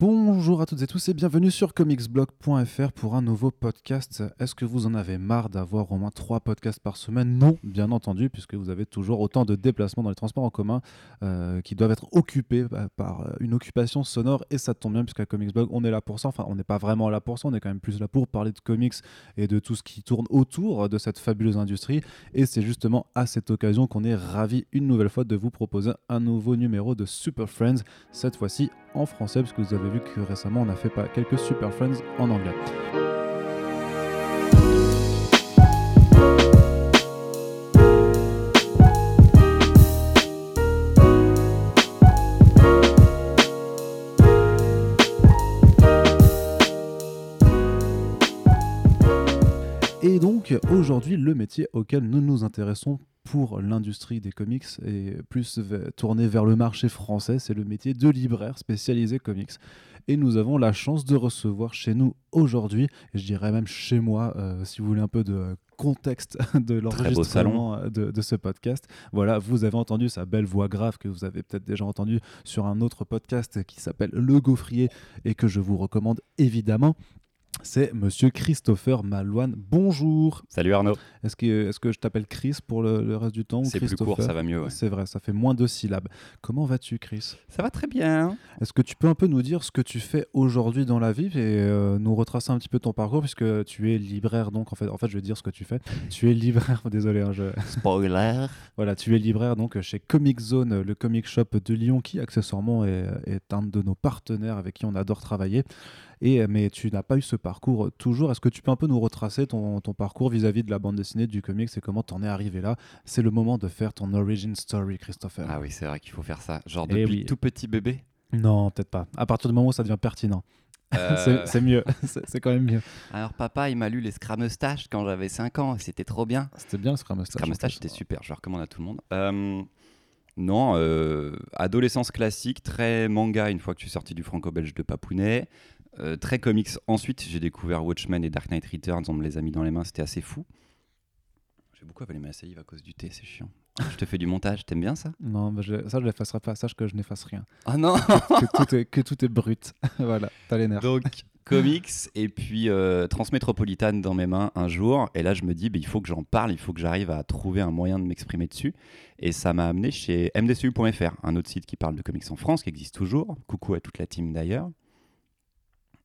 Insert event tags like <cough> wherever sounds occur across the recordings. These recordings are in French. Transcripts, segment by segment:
Bonjour à toutes et tous et bienvenue sur comicsblog.fr pour un nouveau podcast. Est-ce que vous en avez marre d'avoir au moins trois podcasts par semaine? Non, bien entendu, puisque vous avez toujours autant de déplacements dans les transports en commun euh, qui doivent être occupés euh, par euh, une occupation sonore et ça tombe bien puisqu'à Comicsblog on est là pour ça. Enfin, on n'est pas vraiment là pour ça, on est quand même plus là pour parler de comics et de tout ce qui tourne autour de cette fabuleuse industrie. Et c'est justement à cette occasion qu'on est ravi une nouvelle fois de vous proposer un nouveau numéro de Super Friends, cette fois-ci en français, parce que vous avez vu que récemment on a fait quelques Super Friends en anglais. Et donc aujourd'hui, le métier auquel nous nous intéressons pour l'industrie des comics et plus tourné vers le marché français, c'est le métier de libraire spécialisé comics. Et nous avons la chance de recevoir chez nous aujourd'hui, et je dirais même chez moi, euh, si vous voulez un peu de contexte <laughs> de l'enregistrement euh, de, de ce podcast. Voilà, vous avez entendu sa belle voix grave que vous avez peut-être déjà entendu sur un autre podcast qui s'appelle Le Gaufrier et que je vous recommande évidemment. C'est Monsieur Christopher Malouane. Bonjour. Salut Arnaud. Est-ce que, est que je t'appelle Chris pour le, le reste du temps ou C'est plus court, Christopher ça va mieux. ouais. C'est vrai, ça fait moins de syllabes. Comment vas-tu, Chris? Ça va très bien. Est-ce que tu peux un peu nous dire ce que tu fais aujourd'hui dans la vie et euh, nous retracer un petit peu ton parcours puisque tu es libraire donc en fait en fait je vais dire ce que tu fais. <laughs> Tu es libraire, <laughs> désolé, hein, je- Spoiler. voilà, tu es libraire donc chez Comic Zone, le comic shop de Lyon qui accessoirement est, est un de nos partenaires avec qui on adore travailler. Et, mais tu n'as pas eu ce parcours toujours. Est-ce que tu peux un peu nous retracer ton, ton parcours vis-à-vis de la bande dessinée, du comics et comment t'en es arrivé là? C'est le moment de faire ton origin story, Christopher. Ah oui, c'est vrai qu'il faut faire ça. Genre Eh depuis oui. tout petit bébé? Non, peut-être pas. À partir du moment où ça devient pertinent. Euh, <laughs> C'est- mieux. <laughs> C'est quand même mieux. Alors papa, il m'a lu les Scramustaches quand j'avais 5 ans. C'était trop bien. C'était bien le. Scramustache, c'était super. Je le recommande à tout le monde. Euh, non, euh, adolescence classique, très manga une fois que je suis sorti du franco-belge de Papounet. Euh, très comics. Ensuite, j'ai découvert Watchmen et Dark Knight Returns. On me les a mis dans les mains. C'était assez fou. J'ai beaucoup avalé ma salive à cause du thé. C'est chiant. Je te fais du montage. T'aimes bien ça? Non, bah, je- ça je l'effacerai pas. Sache que je n'efface rien. Ah non que, tout est, que tout est brut. <laughs> voilà, t'as les nerfs. Donc, comics et puis euh, Transmétropolitane dans mes mains un jour. Et là, je me dis, bah, il faut que j'en parle, il faut que j'arrive à trouver un moyen de m'exprimer dessus. Et ça m'a amené chez MDCU.fr, un autre site qui parle de comics en France, qui existe toujours. Coucou à toute la team d'ailleurs.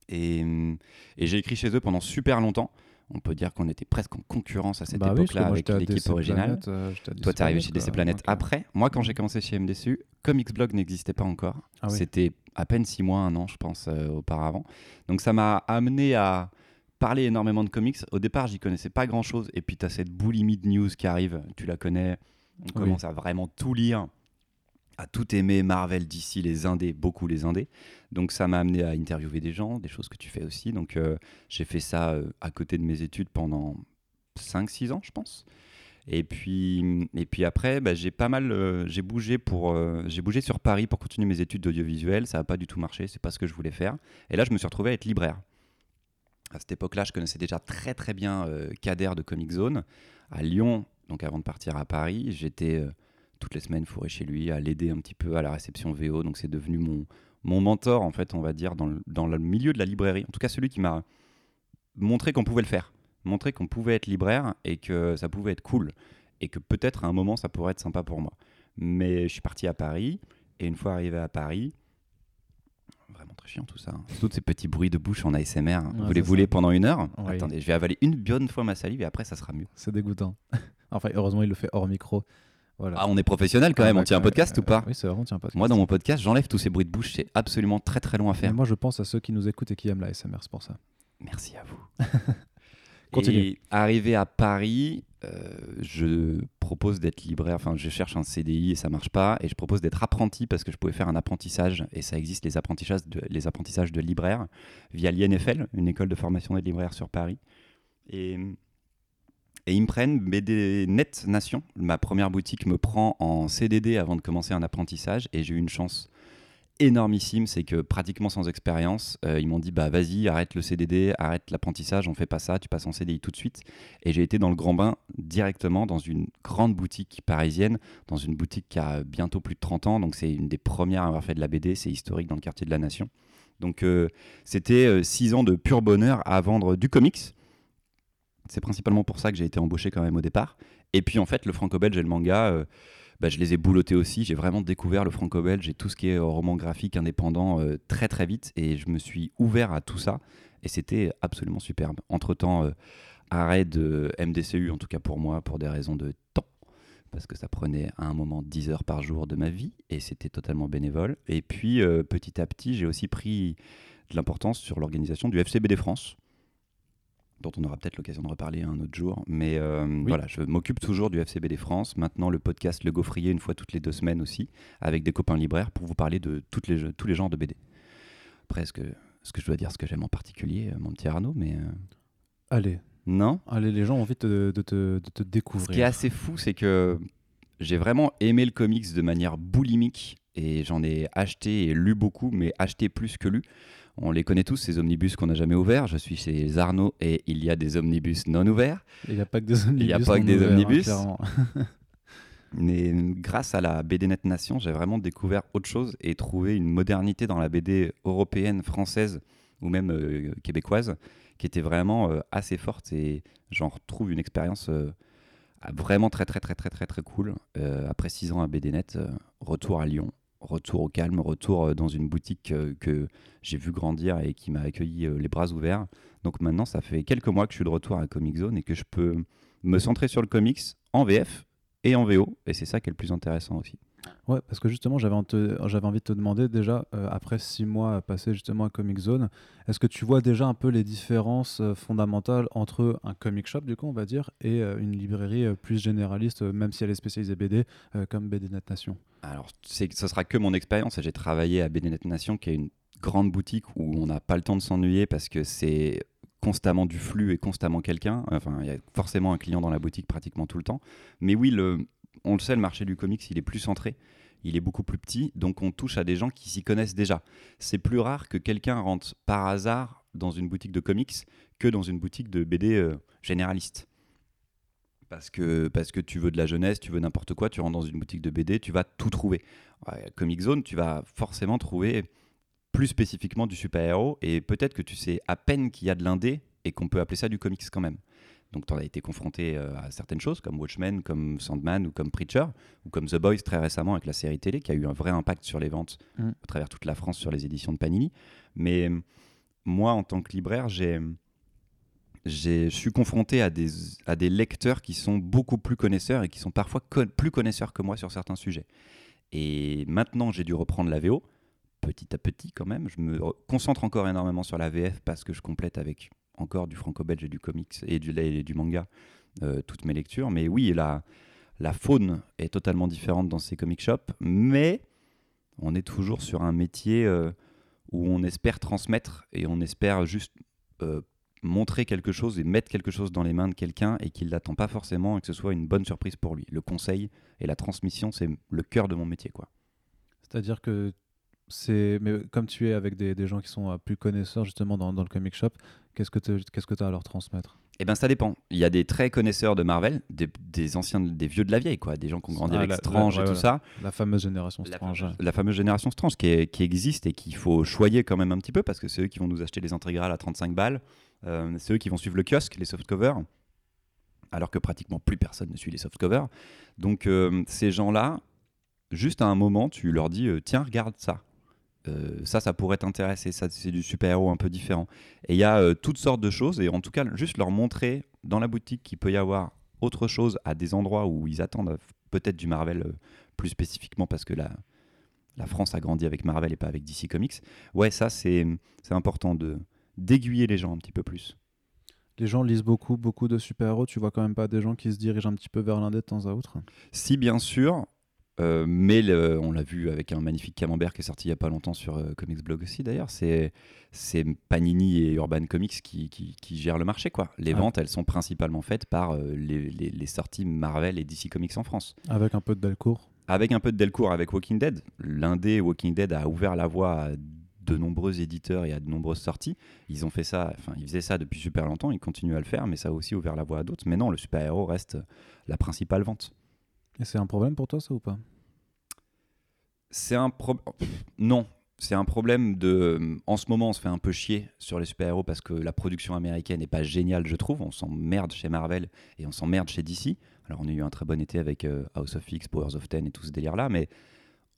Et, hum, et j'ai écrit chez eux pendant super longtemps. On peut dire qu'on était presque en concurrence à cette Bah oui, époque-là moi, avec l'équipe originale. Planet, euh, Toi, t'es arrivé chez DC Donc, euh, après. Moi, quand j'ai commencé chez MDCU, Comics Blog n'existait pas encore. Ah oui. C'était à peine six mois, un an, je pense, euh, auparavant. Donc ça m'a amené à parler énormément de comics. Au départ, j'y connaissais pas grand-chose. Et puis, tu as cette boulimie de news qui arrive. Tu la connais. On Oui. commence à vraiment tout lire, à tout aimer. Marvel, DC, les indés, beaucoup les indés. Donc ça m'a amené à interviewer des gens, des choses que tu fais aussi. Donc euh, j'ai fait ça euh, à côté de mes études pendant 5-6 ans, je pense. Et puis, et puis après, bah, j'ai pas mal, euh, j'ai bougé pour, j'ai bougé sur Paris pour continuer mes études d'audiovisuel. Ça n'a pas du tout marché, c'est pas ce que je voulais faire. Et là, je me suis retrouvé à être libraire. À cette époque-là, je connaissais déjà très très bien Kader de Comic Zone à Lyon. Donc avant de partir à Paris, j'étais toutes les semaines fourré chez lui à l'aider un petit peu à la réception VO. Donc c'est devenu mon, mon mentor en fait, on va dire dans le, dans le milieu de la librairie. En tout cas, celui qui m'a montré qu'on pouvait le faire, montré qu'on pouvait être libraire et que ça pouvait être cool et que peut-être à un moment ça pourrait être sympa pour moi. Mais je suis parti à Paris et une fois arrivé à Paris, vraiment très chiant tout ça. hein. Tous ces petits bruits de bouche en ASMR. Ouais, vous les voulez ça. pendant une heure? Oui. Attendez, je vais avaler une bonne fois ma salive et après ça sera mieux. C'est dégoûtant. <laughs> enfin, heureusement, il le fait hors micro. Voilà. Ah, on est professionnel quand Ah, même, on tient un podcast ou pas Oui, c'est vraiment, on tient un podcast. Moi dans mon podcast, j'enlève tous ces bruits de bouche, c'est absolument très très long à Mais faire. moi, je pense à ceux qui nous écoutent et qui aiment la SMR, c'est pour ça. Merci à vous. <laughs> Continue. Et arrivé à Paris, euh, je propose d'être libraire. Enfin, je cherche un CDI et ça marche pas. Et je propose d'être apprenti parce que je pouvais faire un apprentissage. Et ça existe, les apprentissages de, les apprentissages de libraire via l'INFL, une école de formation des libraires sur Paris. Et, et ils me prennent BD Net Nation. Ma première boutique me prend en CDD avant de commencer un apprentissage. Et j'ai eu une chance énormissime, c'est que pratiquement sans expérience, euh, ils m'ont dit bah vas-y, arrête le CDD, arrête l'apprentissage, on fait pas ça, tu passes en CDI tout de suite. Et j'ai été dans le grand bain directement dans une grande boutique parisienne, dans une boutique qui a bientôt plus de 30 ans, donc c'est une des premières à avoir fait de la BD, c'est historique dans le quartier de la Nation. Donc euh, c'était euh, six ans de pur bonheur à vendre du comics. C'est principalement pour ça que j'ai été embauché quand même au départ. Et puis en fait, le franco-belge et le manga, euh, bah, je les ai boulottés aussi. J'ai vraiment découvert le franco-belge et tout ce qui est roman graphique indépendant très très vite. Et je me suis ouvert à tout ça. Et c'était absolument superbe. Entre-temps, arrêt de MDCU, en tout cas pour moi, pour des raisons de temps parce que ça prenait à un moment 10 heures par jour de ma vie et c'était totalement bénévole. Et puis euh, petit à petit, j'ai aussi pris de l'importance sur l'organisation du FCBD France, dont on aura peut-être l'occasion de reparler un autre jour. Mais euh, voilà, je m'occupe toujours du FCBD France. Maintenant, le podcast Le Gaufrier, une fois toutes les deux semaines aussi, avec des copains libraires pour vous parler de toutes les, tous les genres de BD. Après, ce que, je dois dire, ce que j'aime en particulier, euh, mon petit Arnaud, mais. Allez, non? Allez, les gens ont envie de, te, découvrir. Ce qui est assez fou, c'est que j'ai vraiment aimé le comics de manière boulimique et j'en ai acheté et lu beaucoup, mais acheté plus que lu. On les connaît tous, ces omnibus qu'on n'a jamais ouverts. Je suis chez Arnaud et il y a des omnibus non ouverts. Il n'y a pas que des omnibus. Il n'y a pas que des omnibus. <laughs> mais grâce à la BD Net Nation, j'ai vraiment découvert autre chose et trouvé une modernité dans la BD européenne, française ou même euh, québécoise qui était vraiment euh, assez forte et j'en retrouve une expérience euh, vraiment très très très très très très cool. Après six ans à BDNet, retour à Lyon, retour au calme, retour dans une boutique que j'ai vu grandir et qui m'a accueilli les bras ouverts. Donc maintenant, ça fait quelques mois que je suis de retour à Comic Zone et que je peux me centrer sur le comics en VF et en VO. Et c'est ça qui est le plus intéressant aussi. Ouais, parce que justement, j'avais envie de te demander déjà, euh, après six mois passés justement à Comic Zone, est-ce que tu vois déjà un peu les différences euh, fondamentales entre un comic shop, du coup, on va dire, et euh, une librairie plus généraliste, même si elle est spécialisée BD, comme BD Net Nation? Alors, ce sera que mon expérience. J'ai travaillé à BD Net Nation, qui est une grande boutique où on n'a pas le temps de s'ennuyer parce que c'est constamment du flux et constamment quelqu'un. Enfin, il y a forcément un client dans la boutique pratiquement tout le temps. Mais oui, le, on le sait, le marché du comics, il est plus centré, il est beaucoup plus petit, donc on touche à des gens qui s'y connaissent déjà. C'est plus rare que quelqu'un rentre par hasard dans une boutique de comics que dans une boutique de BD euh, généraliste. Parce que, parce que tu veux de la jeunesse, tu veux n'importe quoi, tu rentres dans une boutique de BD, tu vas tout trouver. Comic Zone, tu vas forcément trouver plus spécifiquement du super-héros, et peut-être que tu sais à peine qu'il y a de l'indé et qu'on peut appeler ça du comics quand même. Donc tu as été confronté euh, à certaines choses comme Watchmen, comme Sandman ou comme Preacher, ou comme The Boys très récemment avec la série télé qui a eu un vrai impact sur les ventes mm. à travers toute la France sur les éditions de Panini. Mais euh, moi, en tant que libraire, j'ai je suis confronté à des, à des lecteurs qui sont beaucoup plus connaisseurs et qui sont parfois plus connaisseurs que moi sur certains sujets. Et maintenant, j'ai dû reprendre la VO, petit à petit quand même. Je me concentre encore énormément sur la VF parce que je complète avec encore du franco-belge et du comics et du, et du manga, euh, toutes mes lectures. Mais oui, la, faune est totalement différente dans ces comic shops, mais on est toujours sur un métier euh, où on espère transmettre et on espère juste euh, montrer quelque chose et mettre quelque chose dans les mains de quelqu'un et qu'il l'attend pas forcément et que ce soit une bonne surprise pour lui. Le conseil et la transmission, c'est le cœur de mon métier. quoi. C'est-à-dire que c'est mais comme tu es avec des, des gens qui sont plus connaisseurs justement dans, dans le comic shop, Qu'est-ce que tu que as à leur transmettre? Eh bien, ça dépend. Il y a des très connaisseurs de Marvel, des, anciens, des vieux de la vieille, quoi, des gens qui ont grandi ah, avec Strange et tout ça. La fameuse génération Strange. La, fameuse génération Strange qui, qui existe et qu'il faut choyer quand même un petit peu parce que c'est eux qui vont nous acheter les intégrales à 35 balles. Euh, c'est eux qui vont suivre le kiosque, les softcovers, alors que pratiquement plus personne ne suit les softcovers. Donc, euh, ces gens-là, juste à un moment, tu leur dis euh, tiens, regarde ça. Euh, ça, ça pourrait t'intéresser, ça c'est du super-héros un peu différent. Et il y a euh, toutes sortes de choses, et en tout cas, juste leur montrer dans la boutique qu'il peut y avoir autre chose à des endroits où ils attendent euh, peut-être du Marvel plus spécifiquement parce que la, la France a grandi avec Marvel et pas avec DC Comics. Ouais, ça c'est important de d'aiguiller les gens un petit peu plus. Les gens lisent beaucoup, beaucoup de super-héros. Tu vois quand même pas des gens qui se dirigent un petit peu vers l'un de temps à autre Si, bien sûr. Euh, mais on l'a vu avec un magnifique camembert qui est sorti il n'y a pas longtemps sur euh, Comics Blog aussi d'ailleurs. C'est, Panini et Urban Comics qui, qui, gèrent le marché. Quoi. Les ventes, elles sont principalement faites par euh, les, les, sorties Marvel et DC Comics en France. Avec un peu de Delcourt Avec un peu de Delcourt, avec Walking Dead. L'indé Walking Dead a ouvert la voie à de nombreux éditeurs et à de nombreuses sorties. Ils ont fait ça, enfin ils faisaient ça depuis super longtemps, ils continuent à le faire, mais ça a aussi ouvert la voie à d'autres. Mais non, le super-héros reste la principale vente. Et c'est un problème pour toi, ça ou pas? C'est un problème. Non. c'est un problème de. En ce moment, on se fait un peu chier sur les super-héros parce que la production américaine n'est pas géniale, je trouve. On s'emmerde chez Marvel et on s'emmerde chez DC. Alors, on a eu un très bon été avec euh, House of X, Powers of Ten et tout ce délire-là, mais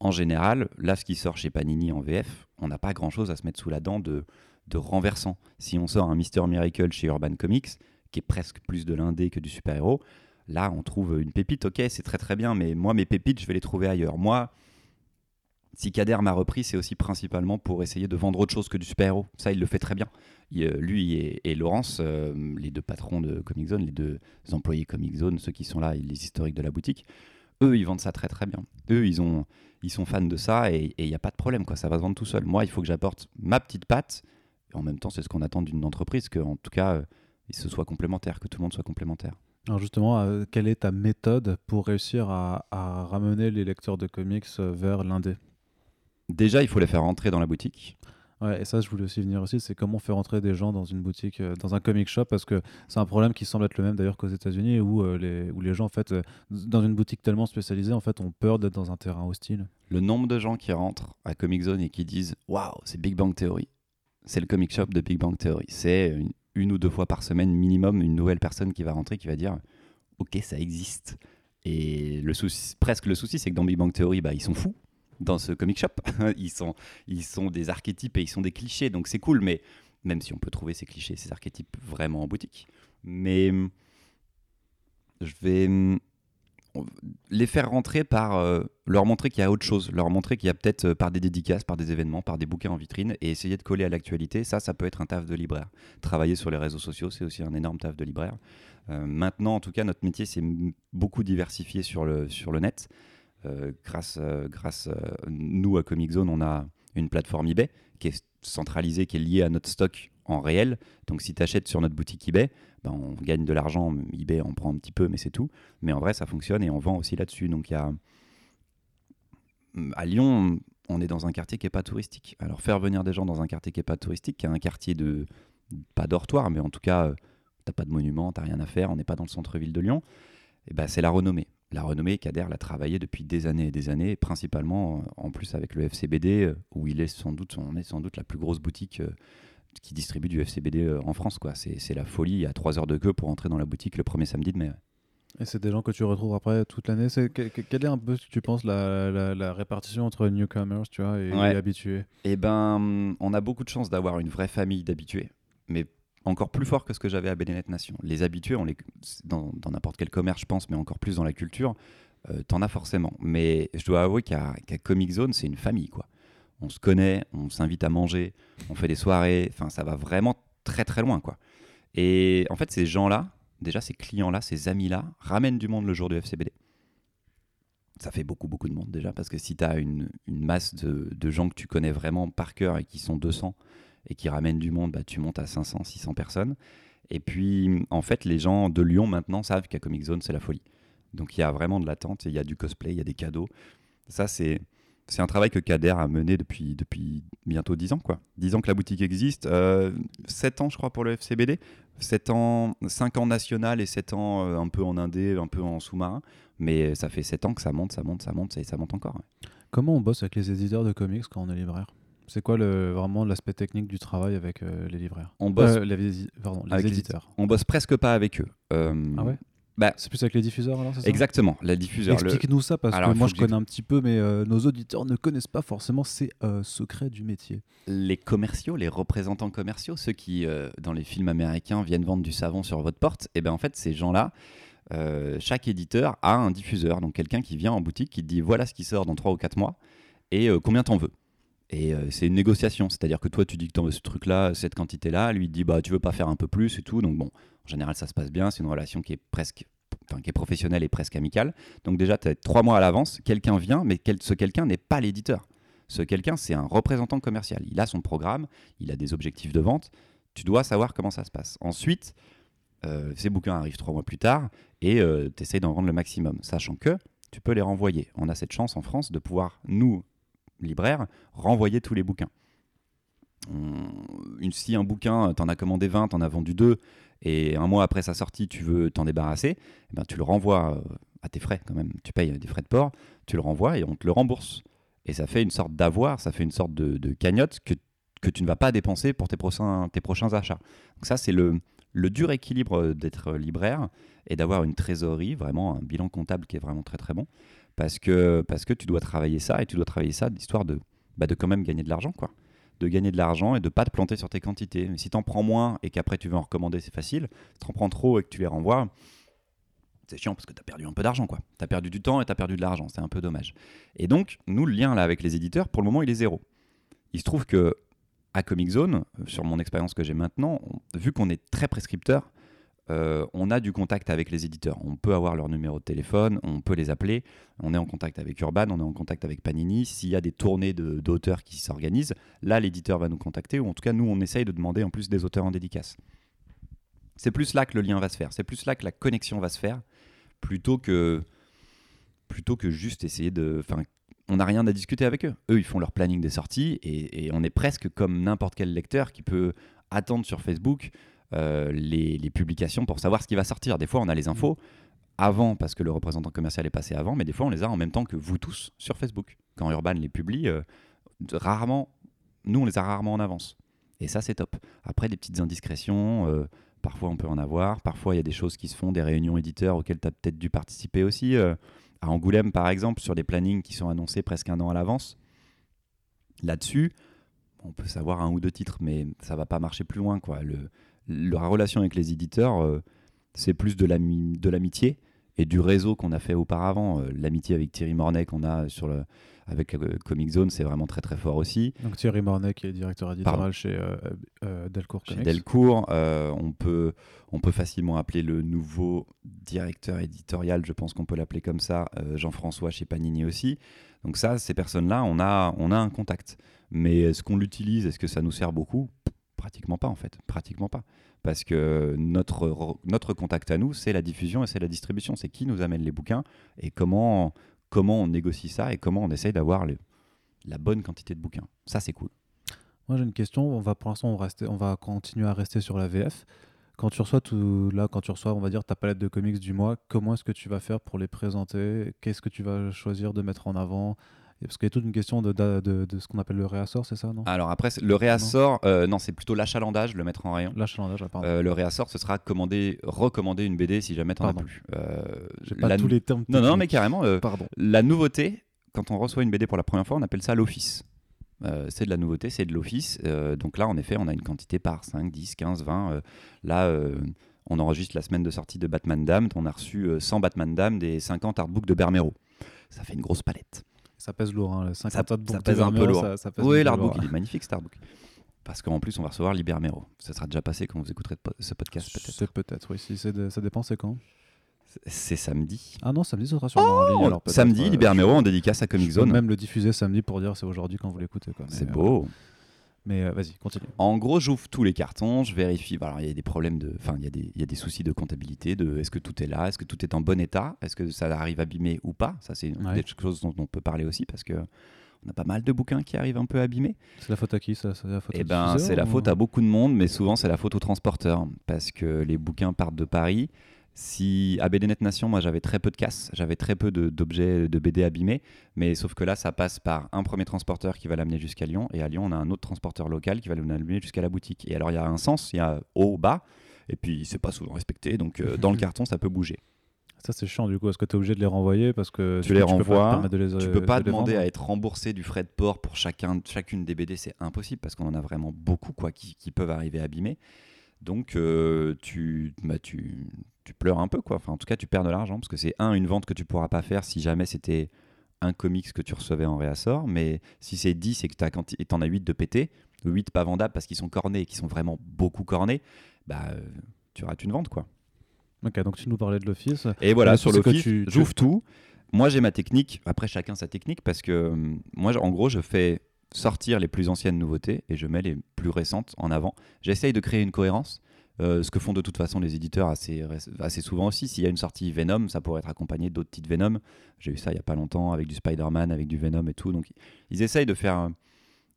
en général, là, ce qui sort chez Panini en VF, on n'a pas grand-chose à se mettre sous la dent de, de renversant. Si on sort un Mister Miracle chez Urban Comics, qui est presque plus de l'indé que du super-héros, là, on trouve une pépite, ok, c'est très très bien, mais moi, mes pépites, je vais les trouver ailleurs. Moi, si Kader m'a repris, c'est aussi principalement pour essayer de vendre autre chose que du super-héros. Ça, il le fait très bien. Euh, lui et, Laurence, euh, les deux patrons de Comic Zone, les deux employés Comic Zone, ceux qui sont là, les historiques de la boutique, eux, ils vendent ça très très bien. Eux, ils, ont, ils sont fans de ça et il n'y a pas de problème, quoi. ça va se vendre tout seul. Moi, il faut que j'apporte ma petite patte. Et en même temps, c'est ce qu'on attend d'une entreprise, qu'en tout cas, euh, ce soit complémentaire, que tout le monde soit complémentaire. Alors justement, quelle est ta méthode pour réussir à, à ramener les lecteurs de comics vers l'indé? Déjà, il faut les faire rentrer dans la boutique. Ouais, et ça, je voulais aussi venir aussi, c'est comment faire rentrer des gens dans une boutique, euh, dans un comic shop, parce que c'est un problème qui semble être le même d'ailleurs qu'aux États-Unis, où, euh, les, où les gens, en fait, euh, dans une boutique tellement spécialisée, en fait, ont peur d'être dans un terrain hostile. Le nombre de gens qui rentrent à Comic Zone et qui disent Waouh, c'est Big Bang Theory. C'est le comic shop de Big Bang Theory. C'est une, une, ou deux fois par semaine minimum une nouvelle personne qui va rentrer qui va dire Ok, ça existe. Et le souci, presque le souci, c'est que dans Big Bang Theory, bah, ils sont fous dans ce comic shop. <laughs> ils, sont, ils sont des archétypes et ils sont des clichés, donc c'est cool, mais même si on peut trouver ces clichés, ces archétypes vraiment en boutique. Mais je vais les faire rentrer par euh, leur montrer qu'il y a autre chose, leur montrer qu'il y a peut-être euh, par des dédicaces, par des événements, par des bouquins en vitrine et essayer de coller à l'actualité. Ça, ça peut être un taf de libraire. Travailler sur les réseaux sociaux, c'est aussi un énorme taf de libraire. Euh, maintenant, en tout cas, notre métier s'est beaucoup diversifié sur le, sur le net. Grâce, grâce nous à Comic Zone, on a une plateforme eBay qui est centralisée, qui est liée à notre stock en réel. Donc si tu achètes sur notre boutique eBay, ben, on gagne de l'argent. eBay en prend un petit peu, mais c'est tout. Mais en vrai, ça fonctionne et on vend aussi là-dessus. Donc il y a à Lyon, on est dans un quartier qui n'est pas touristique. Alors faire venir des gens dans un quartier qui n'est pas touristique, qui est un quartier de pas dortoir, mais en tout cas, t'as pas de monument, t'as rien à faire, on n'est pas dans le centre-ville de Lyon. Et ben c'est la renommée la renommée, Kader l'a travaillé depuis des années et des années, principalement euh, en plus avec le FCBD, euh, où il est sans doute, on est sans doute la plus grosse boutique euh, qui distribue du FCBD en France. Quoi. C'est, la folie, il y a trois heures de queue pour entrer dans la boutique le premier samedi de mai. Et c'est des gens que tu retrouves après toute l'année. C'est, quelle est un peu, tu penses, la, la, répartition entre newcomers tu vois, et, et habitués? Eh ben, on a beaucoup de chance d'avoir une vraie famille d'habitués. Mais encore plus fort que ce que j'avais à Bénénet Nation. Les habitués, on les, dans n'importe quel commerce, je pense, mais encore plus dans la culture, euh, t'en as forcément. Mais je dois avouer qu'à Comic Zone, c'est une famille, quoi. On se connaît, on s'invite à manger, on fait des soirées, enfin, ça va vraiment très très loin, quoi. Et en fait, ces gens-là, déjà ces clients-là, ces amis-là, ramènent du monde le jour du FCBD. Ça fait beaucoup, beaucoup de monde déjà, parce que si tu as une, masse de, de, gens que tu connais vraiment par cœur et qui sont 200, et qui ramène du monde, bah, tu montes à 500, 600 personnes. Et puis, en fait, les gens de Lyon maintenant savent qu'à Comic Zone, c'est la folie. Donc, il y a vraiment de l'attente, il y a du cosplay, il y a des cadeaux. Ça, c'est. C'est un travail que Kader a mené depuis, depuis bientôt 10 ans. Quoi. 10 ans que la boutique existe. 7 euh, ans, je crois, pour le FCBD. 7 ans, 5 ans national et 7 ans euh, un peu en indé, un peu en sous-marin. Mais ça fait 7 ans que ça monte, ça monte, ça monte, et ça monte encore. Comment on bosse avec les éditeurs de comics quand on est libraire? C'est quoi le, vraiment l'aspect technique du travail avec euh, les libraires? On bosse. Euh, les, pardon, les éditeurs. On bosse presque pas avec eux. Euh, ah ouais? Bah, c'est plus avec les diffuseurs alors, ça? Exactement, la diffuseur. Explique-nous ça parce que moi je connais un petit peu, mais nos auditeurs ne connaissent pas forcément ces secrets du métier. Les commerciaux, les représentants commerciaux, ceux qui dans les films américains viennent vendre du savon sur votre porte, et eh ben en fait ces gens-là, chaque éditeur a un diffuseur, donc quelqu'un qui vient en boutique qui te dit voilà ce qui sort dans 3 ou 4 mois et combien t'en veux. Et euh, c'est une négociation, c'est-à-dire que toi tu dis que tu veux ce truc-là, cette quantité-là, lui il dit bah tu veux pas faire un peu plus et tout. Donc bon, en général ça se passe bien, c'est une relation qui est presque qui est professionnelle et presque amicale. Donc déjà, tu as trois mois à l'avance, quelqu'un vient, mais ce quelqu'un n'est pas l'éditeur. Ce quelqu'un, c'est un représentant commercial. Il a son programme, il a des objectifs de vente. Tu dois savoir comment ça se passe. Ensuite, euh, ces bouquins arrivent trois mois plus tard et euh, tu essayes d'en vendre le maximum, sachant que tu peux les renvoyer. On a cette chance en France de pouvoir, nous, libraire, renvoyer tous les bouquins. Une, si un bouquin, tu en as commandé 20, tu en as vendu 2, et un mois après sa sortie, tu veux t'en débarrasser, eh ben, tu le renvoies euh, à tes frais quand même. Tu payes des frais de port, tu le renvoies et on te le rembourse. Et ça fait une sorte d'avoir, ça fait une sorte de, de cagnotte que, que tu ne vas pas dépenser pour tes prochains, tes prochains achats. Donc ça, c'est le, le dur équilibre d'être libraire et d'avoir une trésorerie, vraiment un bilan comptable qui est vraiment très très bon. Parce que, parce que tu dois travailler ça et tu dois travailler ça d'histoire de, bah, de quand même gagner de l'argent. quoi de gagner de l'argent et de pas te planter sur tes quantités. Mais si tu en prends moins et qu'après tu veux en recommander, c'est facile. Si tu en prends trop et que tu les renvoies, c'est chiant parce que tu as perdu un peu d'argent. quoi. Tu as perdu du temps et tu as perdu de l'argent. C'est un peu dommage. Et donc, nous, le lien là avec les éditeurs, pour le moment, il est zéro. Il se trouve que à Comic Zone, sur mon expérience que j'ai maintenant, vu qu'on est très prescripteur, euh, on a du contact avec les éditeurs. On peut avoir leur numéro de téléphone, on peut les appeler. On est en contact avec Urban, on est en contact avec Panini. S'il y a des tournées d'auteurs qui s'organisent, là, l'éditeur va nous contacter, ou en tout cas, nous, on essaye de demander en plus des auteurs en dédicace. C'est plus là que le lien va se faire, c'est plus là que la connexion va se faire, plutôt que, plutôt que juste essayer de... Enfin, on n'a rien à discuter avec eux. Eux, ils font leur planning des sorties, et on est presque comme n'importe quel lecteur qui peut attendre sur Facebook euh, les, publications pour savoir ce qui va sortir. Des fois, on a les infos avant parce que le représentant commercial est passé avant, mais des fois, on les a en même temps que vous tous sur Facebook. Quand Urban les publie, euh, rarement, nous, on les a rarement en avance. Et ça, c'est top. Après, des petites indiscrétions, euh, parfois on peut en avoir. Parfois, il y a des choses qui se font, des réunions éditeurs auxquelles tu as peut-être dû participer aussi. à Angoulême, par exemple, sur des plannings qui sont annoncés presque un an à l'avance. Là-dessus, on peut savoir un ou deux titres, mais ça va pas marcher plus loin. Quoi. La relation avec les éditeurs, euh, c'est plus de l'amitié et du réseau qu'on a fait auparavant. Euh, l'amitié avec Thierry Mornay qu'on a sur le, avec euh, Comic Zone, c'est vraiment très très fort aussi. Donc Thierry Mornay qui est directeur éditorial chez Delcourt Chez Delcourt, on, peut, on peut facilement appeler le nouveau directeur éditorial, je pense qu'on peut l'appeler comme ça, Jean-François chez Panini aussi. Donc ça, ces personnes-là, on a, on a un contact. Mais est-ce qu'on l'utilise? Est-ce que ça nous sert beaucoup? Pratiquement pas en fait, pratiquement pas. Parce que notre, notre contact à nous, c'est la diffusion et c'est la distribution. C'est qui nous amène les bouquins et comment, comment on négocie ça et comment on essaye d'avoir la bonne quantité de bouquins. Ça, c'est cool. Moi, j'ai une question. On va pour l'instant, on, on va continuer à rester sur la VF. Quand tu reçois tout là, quand tu reçois, on va dire ta palette de comics du mois, comment est-ce que tu vas faire pour les présenter? Qu'est-ce que tu vas choisir de mettre en avant? Parce qu'il y a toute une question de, de, de, ce qu'on appelle le réassort, c'est ça non? Alors après, le réassort, non, euh, c'est plutôt l'achalandage, le mettre en rayon. L'achalandage, pardon. Euh, le réassort, ce sera commander, recommander une BD si jamais t'en as plus. Euh, J'ai pas tous les termes. Non, non, mais carrément. Euh, pardon. La nouveauté, quand on reçoit une BD pour la première fois, on appelle ça l'office. c'est de la nouveauté, c'est de l'office. donc là, en effet, on a une quantité par 5, 10, 15, 20. là, on enregistre la semaine de sortie de Batman Damned. On a reçu 100 Batman Damned et 50 artbooks de Bermero. Ça fait une grosse palette. Ça pèse lourd, hein, ça, ça, pèse un peu lourd. oui, l'artbook, il est magnifique cet artbook. Parce qu'en plus, on va recevoir Libermero. Ça sera déjà passé quand vous écouterez ce podcast, peut-être. C'est peut-être, oui. Si ça dépend, c'est quand c'est samedi. Ah non, samedi, ça sera sûrement oh en ligne. samedi, euh, Libermero en dédicace à Comic Zone. même le diffuser samedi pour dire c'est aujourd'hui quand vous l'écoutez. C'est beau. Euh, mais euh, vas-y, continue. En gros, j'ouvre tous les cartons, je vérifie. Alors, il y a des problèmes de. Enfin, il y, y, a des soucis de comptabilité de est-ce que tout est là, est-ce que tout est en bon état, est-ce que ça arrive abîmé ou pas? Ça, c'est une des choses dont on peut parler aussi parce que. On a pas mal de bouquins qui arrivent un peu abîmés. C'est la faute à qui ça? C'est la faute, eh ben, c'est la faute à beaucoup de monde, mais souvent c'est la faute aux transporteurs. Parce que les bouquins partent de Paris, si à BDNet Nation, moi j'avais très peu de casse, j'avais très peu d'objets de, BD abîmés, mais sauf que là ça passe par un premier transporteur qui va l'amener jusqu'à Lyon, et à Lyon on a un autre transporteur local qui va l'amener jusqu'à la boutique. Et alors il y a un sens, il y a haut, bas, et puis c'est pas souvent respecté, donc euh, dans le <laughs> carton ça peut bouger. Ça c'est chiant du coup, est-ce que tu es obligé de les renvoyer parce que tu les renvoies, tu peux pas, tu peux pas demander à être remboursé du frais de port pour chacun, chacune des BD, c'est impossible parce qu'on en a vraiment beaucoup quoi qui, qui peuvent arriver abîmés. Donc euh, tu, bah, tu, tu pleures un peu, quoi. Enfin, en tout cas, tu perds de l'argent parce que c'est un, une vente que tu pourras pas faire si jamais c'était un comics que tu recevais en réassort. Mais si c'est 10 et que tu en as 8 de pété, 8 pas vendables parce qu'ils sont cornés et qu'ils sont vraiment beaucoup cornés, bah, euh, tu rates une vente, quoi. Ok, donc tu nous parlais de l'office. Et voilà, sur l'office, j'ouvre tout. Moi, j'ai ma technique. Après, chacun sa technique parce que euh, moi, en gros, je fais sortir les plus anciennes nouveautés et je mets les plus récentes en avant. J'essaye de créer une cohérence. Euh, ce que font de toute façon les éditeurs assez, assez souvent aussi. S'il y a une sortie Venom, ça pourrait être accompagné d'autres titres Venom. J'ai vu ça il n'y a pas longtemps avec du Spider-Man, avec du Venom et tout. Donc ils essayent de faire.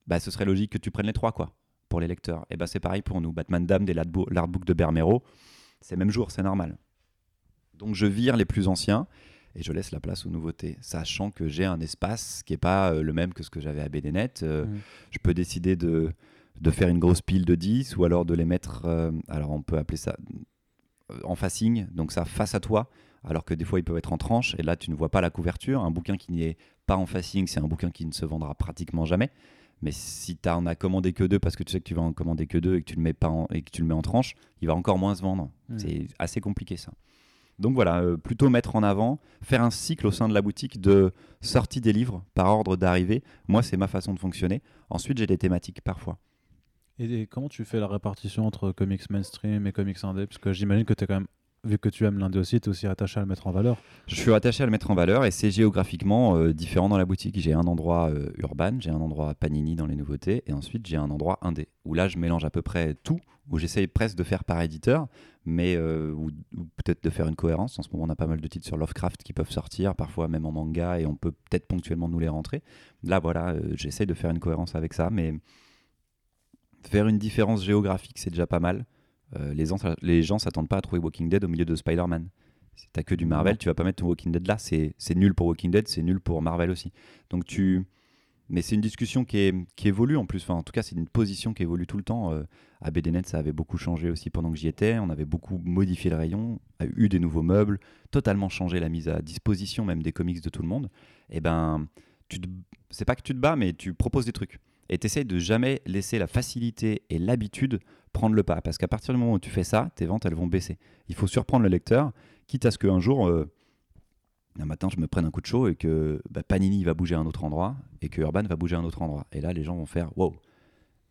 Bah, ce serait logique que tu prennes les trois, quoi, pour les lecteurs. Et bah, c'est pareil pour nous. Batman Dame et l'artbook de Bermero, c'est même jour, c'est normal. Donc je vire les plus anciens. et je laisse la place aux nouveautés, sachant que j'ai un espace qui n'est pas euh, le même que ce que j'avais à BDNet. Euh, Mm. Je peux décider de, de faire une grosse pile de 10 ou alors de les mettre, euh, alors on peut appeler ça euh, en facing, donc ça face à toi, alors que des fois ils peuvent être en tranche, et là tu ne vois pas la couverture. Un bouquin qui n'est pas en facing, c'est un bouquin qui ne se vendra pratiquement jamais. Mais si tu en as commandé que deux parce que tu sais que tu vas en commander que deux et que tu le mets pas en- et que tu le mets en tranche, il va encore moins se vendre. Mm. C'est assez compliqué ça. Donc voilà, euh, plutôt mettre en avant, faire un cycle au sein de la boutique de sortie des livres par ordre d'arrivée. Moi, c'est ma façon de fonctionner. Ensuite, j'ai des thématiques parfois. Et, comment tu fais la répartition entre comics mainstream et comics indé? Parce que j'imagine que tu es quand même, vu que tu aimes l'indé aussi, tu es aussi attaché à le mettre en valeur. Je suis attaché à le mettre en valeur et c'est géographiquement euh, différent dans la boutique. J'ai un endroit euh, urbain, j'ai un endroit panini dans les nouveautés et ensuite j'ai un endroit indé où là je mélange à peu près tout, où j'essaye presque de faire par éditeur, mais euh, ou, peut-être de faire une cohérence. En ce moment, on a pas mal de titres sur Lovecraft qui peuvent sortir, parfois même en manga et on peut peut-être ponctuellement nous les rentrer. Là, voilà, j'essaye de faire une cohérence avec ça, mais faire une différence géographique, c'est déjà pas mal. Euh, les, gens, les gens s'attendent pas à trouver Walking Dead au milieu de Spider-Man. Si t'as que du Marvel, tu vas pas mettre ton Walking Dead là. C'est c'est nul pour Walking Dead, c'est nul pour Marvel aussi. Donc tu. Mais c'est une discussion qui, est, qui évolue en plus. Enfin, en tout cas, c'est une position qui évolue tout le temps. Euh, à BDNet, ça avait beaucoup changé aussi pendant que j'y étais. On avait beaucoup modifié le rayon, a eu des nouveaux meubles, totalement changé la mise à disposition même des comics de tout le monde. Et ben, tu te- c'est pas que tu te bats, mais tu proposes des trucs. Et tu essayes de jamais laisser la facilité et l'habitude prendre le pas. Parce qu'à partir du moment où tu fais ça, tes ventes, elles vont baisser. Il faut surprendre le lecteur, quitte à ce qu'un jour, euh, un matin, je me prenne un coup de chaud et que bah, Panini va bouger à un autre endroit et que Urban va bouger à un autre endroit. Et là, les gens vont faire wow,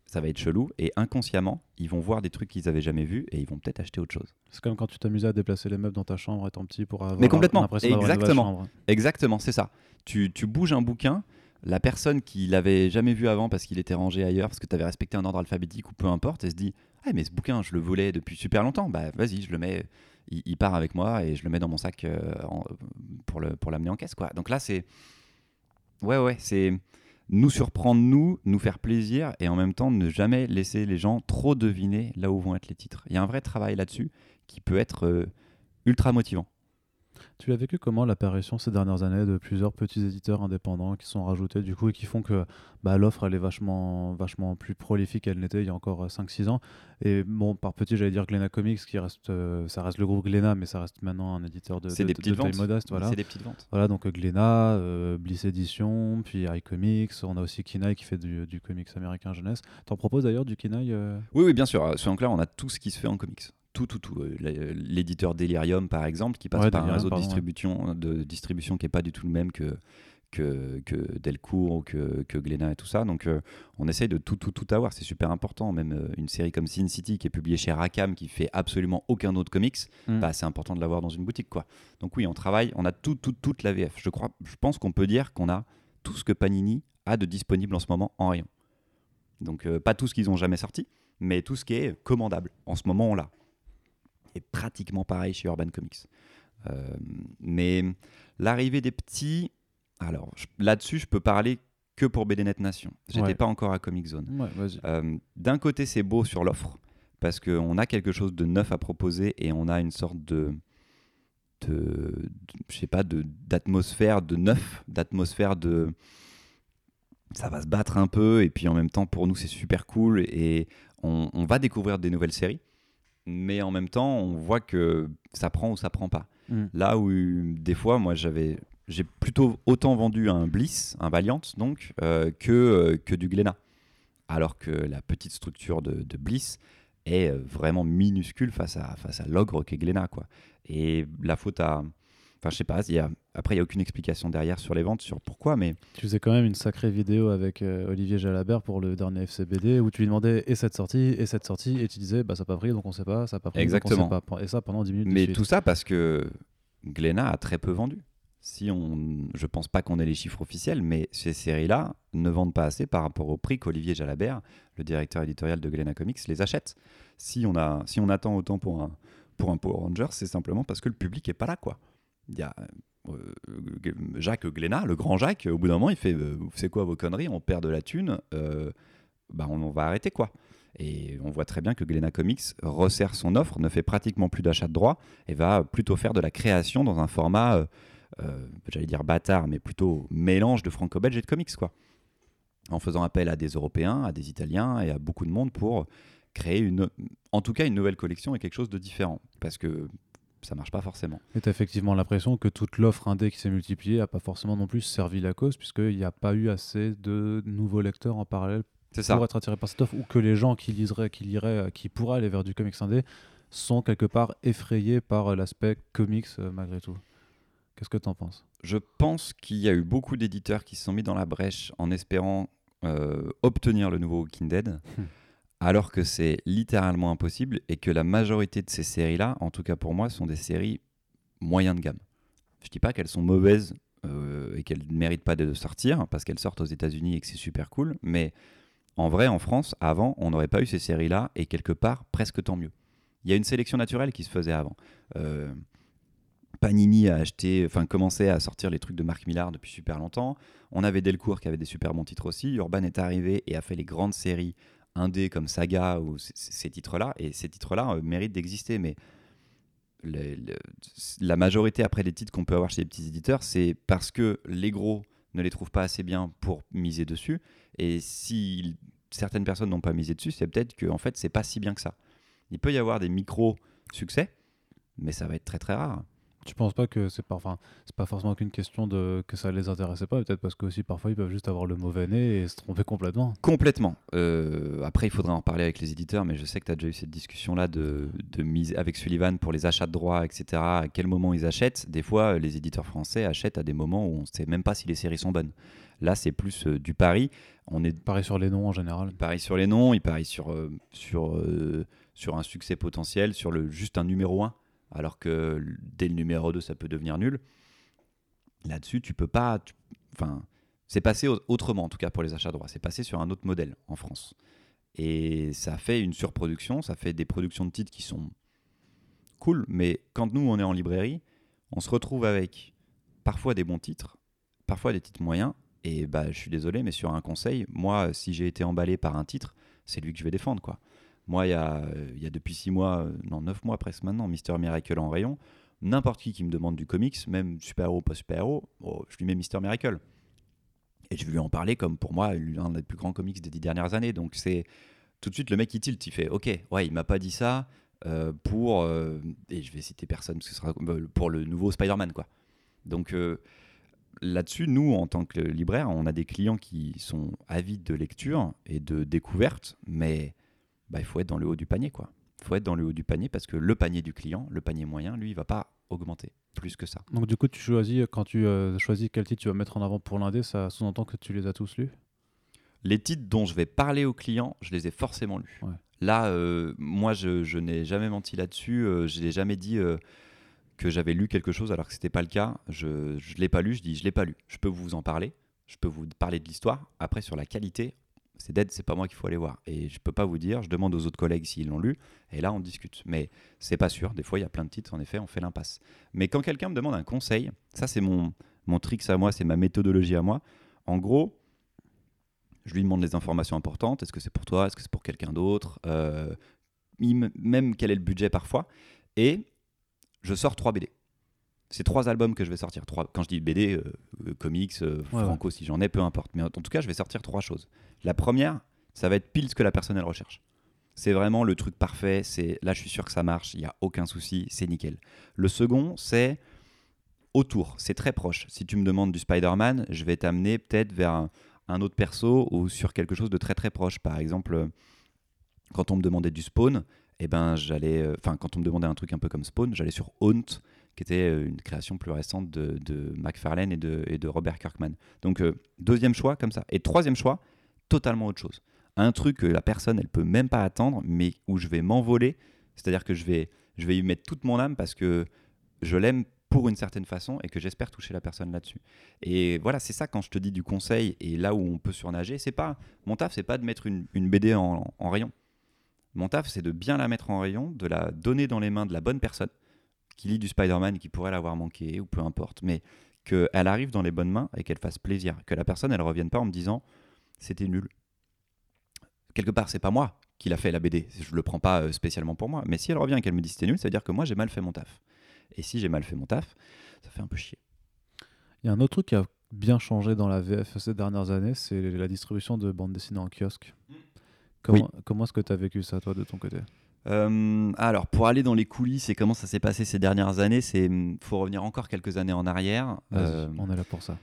ça va être chelou. Et inconsciemment, ils vont voir des trucs qu'ils avaient jamais vus et ils vont peut-être acheter autre chose. C'est comme quand tu t'amusais à déplacer les meubles dans ta chambre étant petit pour avoir Mais complètement, l'impression exactement. Exactement, c'est ça. Tu, tu bouges un bouquin, la personne qui l'avait jamais vu avant parce qu'il était rangé ailleurs, parce que tu avais respecté un ordre alphabétique ou peu importe, elle se dit Ah, mais ce bouquin, je le volais depuis super longtemps. Bah, vas-y, je le mets. Il, part avec moi et je le mets dans mon sac euh, pour l'amener en caisse. Quoi. Donc là, c'est. Ouais, ouais, c'est nous surprendre, nous, nous faire plaisir et en même temps ne jamais laisser les gens trop deviner là où vont être les titres. Il y a un vrai travail là-dessus qui peut être euh, ultra motivant. Tu l'as vécu comment l'apparition ces dernières années de plusieurs petits éditeurs indépendants qui sont rajoutés du coup et qui font que bah, l'offre elle est vachement, vachement plus prolifique qu'elle n'était il y a encore euh, 5-6 ans? Et bon, par petit j'allais dire Glénat Comics qui reste, euh, ça reste le groupe Glénat mais ça reste maintenant un éditeur de, C'est de- des de petites taille ventes. modeste. Voilà. C'est des petites ventes. Voilà, donc euh, euh, Bliss Edition, puis iComics, on a aussi Kinaï qui fait du, du comics américain jeunesse. T'en proposes d'ailleurs du Kinaï euh? Oui, oui, bien sûr. Euh, Soyons clairs, on a tout ce qui se fait en comics. Tout, tout, tout. Euh, l- L'éditeur Delirium, par exemple, qui passe Ouais, par un réseau de ouais. distribution, de distribution qui n'est pas du tout le même que, que, que Delcourt ou que, que Glénat et tout ça. Donc, euh, on essaye de tout, tout, tout avoir. C'est super important. Même euh, une série comme Sin City, qui est publiée chez Rackham, qui fait absolument aucun autre comics, Mm. bah, c'est important de l'avoir dans une boutique. quoi. Donc, oui, on travaille. On a tout, tout, toute la VF. Je, crois, je pense qu'on peut dire qu'on a tout ce que Panini a de disponible en ce moment en rayon. Donc, euh, pas tout ce qu'ils ont jamais sorti, mais tout ce qui est commandable. En ce moment, on l'a. Et pratiquement pareil chez Urban Comics. Euh, mais l'arrivée des petits, alors là-dessus, je peux parler que pour BDNet Nation. J'étais Ouais. pas encore à Comic Zone. Ouais. Euh, D'un côté, c'est beau sur l'offre parce qu'on a quelque chose de neuf à proposer et on a une sorte de, de, de- je sais pas, de d'atmosphère de neuf, d'atmosphère de, ça va se battre un peu et puis en même temps pour nous c'est super cool et on, on va découvrir des nouvelles séries, mais en même temps on voit que ça prend ou ça prend pas. Mm. Là où des fois, moi, j'avais, j'ai plutôt autant vendu un Bliss, un Valiant, donc, euh, que, euh, que du Glénat. Alors que la petite structure de, de Bliss est euh, vraiment minuscule face à, face à l'ogre qu'est Glénat, quoi. Et la faute à. Enfin, je sais pas, il y a, après, il n'y a aucune explication derrière sur les ventes, sur pourquoi, mais Tu faisais quand même une sacrée vidéo avec euh, Olivier Jalabert pour le dernier FCBD où tu lui demandais et cette sortie et cette sortie et tu disais bah ça n'a pas pris donc on sait pas, ça n'a pas pris Exactement. donc on sait pas. Et ça pendant 10 minutes. Mais tout ça parce que Glénat a très peu vendu. Si on, je pense pas qu'on ait les chiffres officiels, mais ces séries-là ne vendent pas assez par rapport au prix qu'Olivier Jalabert, le directeur éditorial de Glénat Comics, les achète. Si on, a, si on attend autant pour un, pour un Power Rangers, c'est simplement parce que le public est pas là, quoi. Il y a euh, Jacques Glénat, le grand Jacques, au bout d'un moment, il fait euh, C'est quoi vos conneries On perd de la thune, euh, bah on, va arrêter, quoi. Et on voit très bien que Glénat Comics resserre son offre, ne fait pratiquement plus d'achat de droits et va plutôt faire de la création dans un format euh, euh, j'allais dire bâtard, mais plutôt mélange de franco-belge et de comics, quoi. En faisant appel à des Européens, à des Italiens et à beaucoup de monde pour créer une, en tout cas une nouvelle collection et quelque chose de différent. Parce que ça marche pas forcément. Et tu as effectivement l'impression que toute l'offre indé qui s'est multipliée n'a pas forcément non plus servi la cause, puisqu'il n'y a pas eu assez de nouveaux lecteurs en parallèle ça. pour être attirés par cette offre, ou que les gens qui liseraient, qui liraient, euh, qui pourraient aller vers du comics indé, sont quelque part effrayés par euh, l'aspect comics euh, malgré tout. Qu'est-ce que tu en penses? Je pense qu'il y a eu beaucoup d'éditeurs qui se sont mis dans la brèche en espérant euh, obtenir le nouveau Walking Dead, Hmm. Alors que c'est littéralement impossible et que la majorité de ces séries-là, en tout cas pour moi, sont des séries moyen de gamme. Je dis pas qu'elles sont mauvaises euh, et qu'elles ne méritent pas de sortir parce qu'elles sortent aux États-Unis et que c'est super cool, mais en vrai, en France, avant, on n'aurait pas eu ces séries-là et quelque part, presque tant mieux. Il y a une sélection naturelle qui se faisait avant. Euh, Panini a acheté, enfin commençait à sortir les trucs de Marc Millar depuis super longtemps. On avait Delcourt qui avait des super bons titres aussi. Urban est arrivé et a fait les grandes séries indé comme Saga ou ces titres-là. Et ces titres-là euh, méritent d'exister, mais la majorité après des titres qu'on peut avoir chez les petits éditeurs, c'est parce que les gros ne les trouvent pas assez bien pour miser dessus. Et si certaines personnes n'ont pas misé dessus, c'est peut-être que en fait c'est pas si bien que ça. Il peut y avoir des micro succès, mais ça va être très très rare. Tu penses pas que c'est pas, enfin, c'est pas forcément qu'une question de que ça les intéressait pas, peut-être parce que aussi parfois ils peuvent juste avoir le mauvais nez et se tromper complètement. Complètement. Euh, après, il faudra en parler avec les éditeurs, mais je sais que tu as déjà eu cette discussion-là de, de mise avec Sullivan pour les achats de droits, etc. À quel moment ils achètent Des fois, les éditeurs français achètent à des moments où on ne sait même pas si les séries sont bonnes. Là, c'est plus euh, du pari. On est Pareil sur les noms en général. il parie sur les noms, il parie sur, euh, sur, sur un succès potentiel, sur le, juste un numéro 1, alors que dès le numéro 2, ça peut devenir nul. Là-dessus, tu peux pas. Enfin, c'est passé au- autrement, en tout cas pour les achats droits. C'est passé sur un autre modèle en France. Et ça fait une surproduction, ça fait des productions de titres qui sont cool, mais quand nous, on est en librairie, on se retrouve avec parfois des bons titres, parfois des titres moyens, et bah, je suis désolé, mais sur un conseil, moi, si j'ai été emballé par un titre, c'est lui que je vais défendre. quoi. Moi, il y a, euh, depuis 6 mois, euh, non, 9 mois presque maintenant, Mister Miracle en rayon. N'importe qui qui me demande du comics, même super-héros, pas super-héros, oh, je lui mets Mister Miracle. Et je vais lui en parler comme pour moi l'un des plus grands comics des dix dernières années. Donc c'est tout de suite le mec qui tilt, il fait OK, ouais, il m'a pas dit ça euh, pour et je vais citer personne parce que ce sera pour le nouveau Spider-Man quoi. Donc là-dessus, nous en tant que libraire, on a des clients qui sont avides de lecture et de découverte, mais bah, il faut être dans le haut du panier quoi. Il faut être dans le haut du panier parce que le panier du client, le panier moyen, lui, il va pas augmenter plus que ça. Donc du coup, tu choisis quand tu euh, choisis quel titre tu vas mettre en avant pour l'indé, ça sous-entend que tu les as tous lus? Les titres dont je vais parler aux clients, je les ai forcément lus. Ouais. Là, euh, moi, je, je n'ai jamais menti là-dessus. euh, je n'ai jamais dit que j'avais lu quelque chose alors que c'était pas le cas. Je ne l'ai pas lu. Je dis je l'ai pas lu. Je peux vous en parler. Je peux vous parler de l'histoire. Après, sur la qualité, c'est dead. C'est pas moi qu'il faut aller voir. Et je peux pas vous dire. Je demande aux autres collègues s'ils l'ont lu. Et là, on discute. Mais c'est pas sûr. Des fois, il y a plein de titres. En effet, on fait l'impasse. Mais quand quelqu'un me demande un conseil, ça, c'est mon mon trick à moi. C'est ma méthodologie à moi. En gros, je lui demande les informations importantes. Est-ce que c'est pour toi? Est-ce que c'est pour quelqu'un d'autre? Euh, Même quel est le budget parfois? Et je sors trois BD. C'est trois albums que je vais sortir. Trois, quand je dis BD, euh, euh, comics, euh, Ouais, franco, si j'en ai, peu importe. Mais en tout cas, je vais sortir trois choses. La première, ça va être pile ce que la personne elle recherche. C'est vraiment le truc parfait. C'est là, je suis sûr que ça marche. Il y a aucun souci. C'est nickel. Le second, c'est autour. C'est très proche. Si tu me demandes du Spider-Man, je vais t'amener peut-être vers un, un autre perso ou sur quelque chose de très très proche. Par exemple, quand on me demandait du Spawn, eh ben j'allais, euh, enfin quand on me demandait un truc un peu comme Spawn, j'allais sur Haunt, qui était euh, une création plus récente de, de McFarlane et de, Robert Kirkman. Donc euh, deuxième choix comme ça. Et troisième choix, totalement autre chose. Un truc que la personne elle peut même pas attendre, mais où je vais m'envoler. C'est-à-dire que je vais, je vais y mettre toute mon âme parce que je l'aime pour une certaine façon et que j'espère toucher la personne là-dessus. Et voilà, c'est ça quand je te dis du conseil et là où on peut surnager, c'est pas mon taf, c'est pas de mettre une, une BD en, en rayon. Mon taf, c'est de bien la mettre en rayon, de la donner dans les mains de la bonne personne qui lit du Spider-Man et qui pourrait l'avoir manqué ou peu importe, mais qu'elle arrive dans les bonnes mains et qu'elle fasse plaisir, que la personne elle revienne pas en me disant c'était nul. Quelque part, c'est pas moi qui l'a fait la BD, je le prends pas euh, spécialement pour moi, mais si elle revient et qu'elle me dit c'était nul, ça veut dire que moi j'ai mal fait mon taf. Et si j'ai mal fait mon taf, ça fait un peu chier. Il y a un autre truc qui a bien changé dans la VF ces dernières années, c'est la distribution de bandes dessinées en kiosque. Comment, comment est-ce que tu as vécu ça, toi, de ton côté? Euh, alors, pour aller dans les coulisses et comment ça s'est passé ces dernières années, c'est faut revenir encore quelques années en arrière. Euh, on est là pour ça.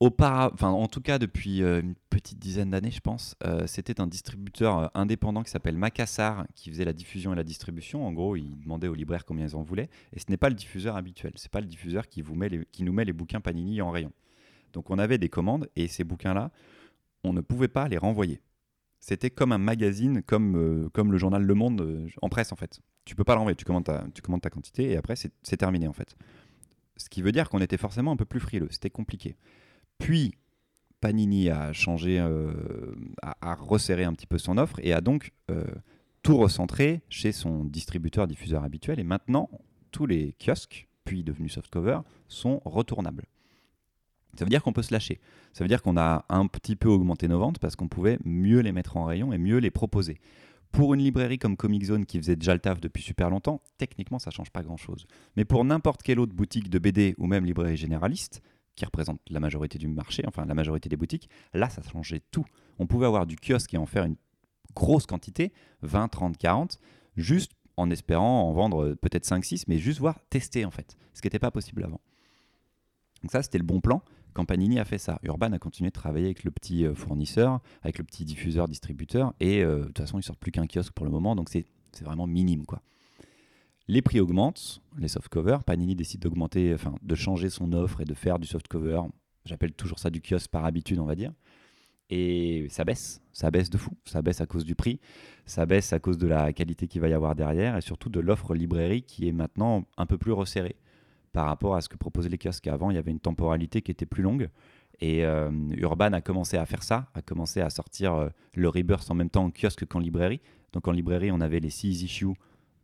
Enfin, en tout cas depuis euh, une petite dizaine d'années, je pense, euh, c'était un distributeur indépendant qui s'appelle Macassar qui faisait la diffusion et la distribution. En gros, il demandait aux libraires combien ils en voulaient. Et ce n'est pas le diffuseur habituel. C'est pas le diffuseur qui, vous met les- qui nous met les bouquins Panini en rayon. Donc on avait des commandes et ces bouquins-là, on ne pouvait pas les renvoyer. C'était comme un magazine, comme, euh, comme le journal Le Monde euh, en presse en fait. Tu peux pas le renvoyer. Tu commandes ta, tu commandes ta quantité et après c'est terminé en fait. Ce qui veut dire qu'on était forcément un peu plus frileux. C'était compliqué. Puis, Panini a changé, euh, a, resserré un petit peu son offre et a donc tout recentré chez son distributeur-diffuseur habituel. Et maintenant, tous les kiosques, puis devenus softcover, sont retournables. Ça veut dire qu'on peut se lâcher. Ça veut dire qu'on a un petit peu augmenté nos ventes parce qu'on pouvait mieux les mettre en rayon et mieux les proposer. Pour une librairie comme Comic Zone qui faisait déjà le taf depuis super longtemps, techniquement ça change pas grand chose. Mais pour n'importe quelle autre boutique de BD ou même librairie généraliste, qui représente la majorité du marché, enfin la majorité des boutiques, là ça changeait tout. On pouvait avoir du kiosque et en faire une grosse quantité, 20, 30, 40, juste en espérant en vendre euh, peut-être 5, 6, mais juste voir tester en fait, ce qui n'était pas possible avant. Donc ça c'était le bon plan. Quand Panini a fait ça, Urban a continué de travailler avec le petit euh, fournisseur, avec le petit diffuseur, distributeur, et euh, de toute façon, ils sortent plus qu'un kiosque pour le moment, donc c'est vraiment minime quoi. Les prix augmentent, les softcovers. Panini décide d'augmenter, enfin de changer son offre et de faire du softcover. J'appelle toujours ça du kiosque par habitude, on va dire. Et ça baisse, ça baisse de fou. Ça baisse à cause du prix, ça baisse à cause de la qualité qu'il va y avoir derrière et surtout de l'offre librairie qui est maintenant un peu plus resserrée par rapport à ce que proposaient les kiosques. Avant, il y avait une temporalité qui était plus longue. Et euh, Urban a commencé à faire ça, a commencé à sortir euh, le Rebirth en même temps en kiosque qu'en librairie. Donc en librairie, on avait les 6 issues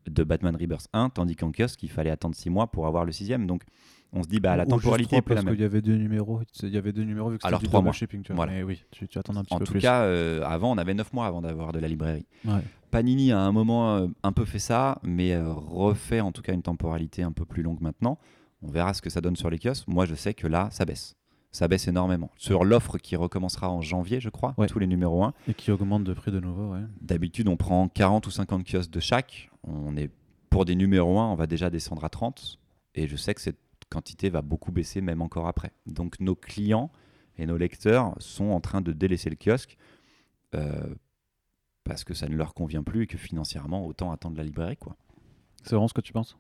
de Batman Rebirth 1, tandis qu'en kiosque, il fallait attendre 6 mois pour avoir le sixième. Donc on se dit, bah, la Ou temporalité est plus la parce qu'il y avait deux numéros. Il y avait deux numéros vu que c'était Alors, mois. shipping. Tu vois. Voilà. Mais oui, tu, tu attends un petit En peu tout plus. cas, euh, avant, on avait 9 mois avant d'avoir de la librairie. Ouais. Panini a à un moment un peu fait ça, mais refait en tout cas une temporalité un peu plus longue maintenant. On verra ce que ça donne sur les kiosques. Moi, je sais que là, ça baisse. Ça baisse énormément. Sur l'offre qui recommencera en janvier, je crois, Ouais. tous les numéros 1, Et qui augmente de prix de nouveau. Ouais. D'habitude, on prend 40 ou 50 kiosques de chaque. On est pour des numéros 1, on va déjà descendre à 30. Et je sais que cette quantité va beaucoup baisser, même encore après. Donc, nos clients et nos lecteurs sont en train de délaisser le kiosque euh, parce que ça ne leur convient plus et que financièrement, autant attendre la librairie. Quoi. C'est vraiment ce que tu penses?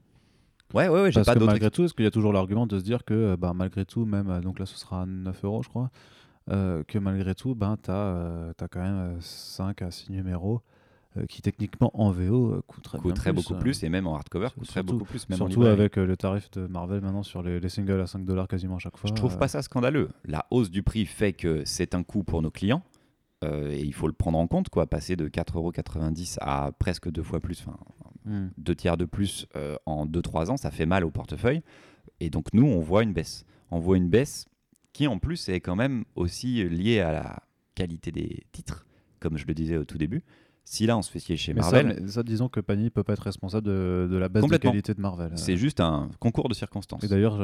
Ouais, ouais, ouais, j'ai Parce pas malgré tout, est-ce qu'il y a toujours l'argument de se dire que euh, bah, malgré tout, même, euh, donc là ce sera 9 euros je crois, euh, que malgré tout, ben, tu as, quand même euh, 5 à 6 numéros euh, qui techniquement en VO coûteraient bien coûterait plus, beaucoup plus et même en hardcover surtout- coûterait beaucoup plus. Même Surtout avec le tarif de Marvel maintenant sur les, les singles à 5 dollars quasiment à chaque fois. Je trouve pas ça scandaleux. La hausse du prix fait que c'est un coût pour nos clients euh, et il faut le prendre en compte. Quoi. Passer de 4,90€ à presque deux fois plus, enfin hmm. deux tiers de plus euh, en 2-3 ans, ça fait mal au portefeuille. Et donc nous, on voit une baisse. On voit une baisse qui en plus est quand même aussi liée à la qualité des titres, comme je le disais au tout début. Si là, on se fait chier chez Mais ça, Marvel, mais ça, disons que Panini peut pas être responsable de, de la baisse de qualité de Marvel. euh. c'est juste un concours de circonstances. Et d'ailleurs,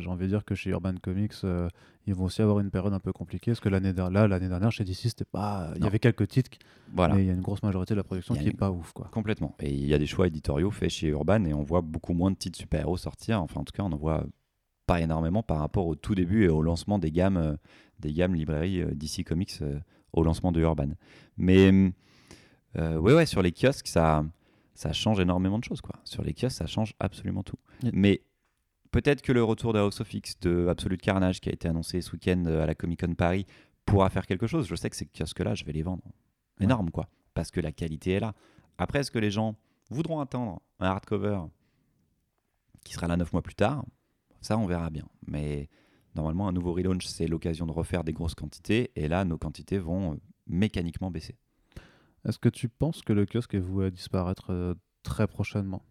j'ai envie de dire que chez Urban Comics, euh, ils vont aussi avoir une période un peu compliquée parce que l'année der- là, l'année dernière, chez DC, c'était pas. Il y avait quelques titres, Voilà. mais il y a une grosse majorité de la production qui est une- pas ouf, quoi. Complètement. Et il y a des choix éditoriaux faits chez Urban et on voit beaucoup moins de titres super-héros sortir. Enfin, en tout cas, on en voit pas énormément par rapport au tout début et au lancement des gammes, euh, des gammes librairies euh, DC Comics au lancement de Urban. Mais euh, ouais, ouais, sur les kiosques, ça, ça change énormément de choses. Quoi. Sur les kiosques, ça change absolument tout. Mais peut-être que le retour de House of X, de Absolute Carnage, qui a été annoncé ce week-end euh, à la Comic Con Paris, pourra faire quelque chose. Je sais que ces kiosques-là, je vais les vendre. Ouais. Énorme, quoi. Parce que la qualité est là. Après, est-ce que les gens voudront attendre un hardcover qui sera là 9 mois plus tard? Ça, on verra bien. Mais normalement, un nouveau relaunch, c'est l'occasion de refaire des grosses quantités. Et là, nos quantités vont euh, mécaniquement baisser. Est-ce que tu penses que le kiosque est voué à disparaître euh, très prochainement?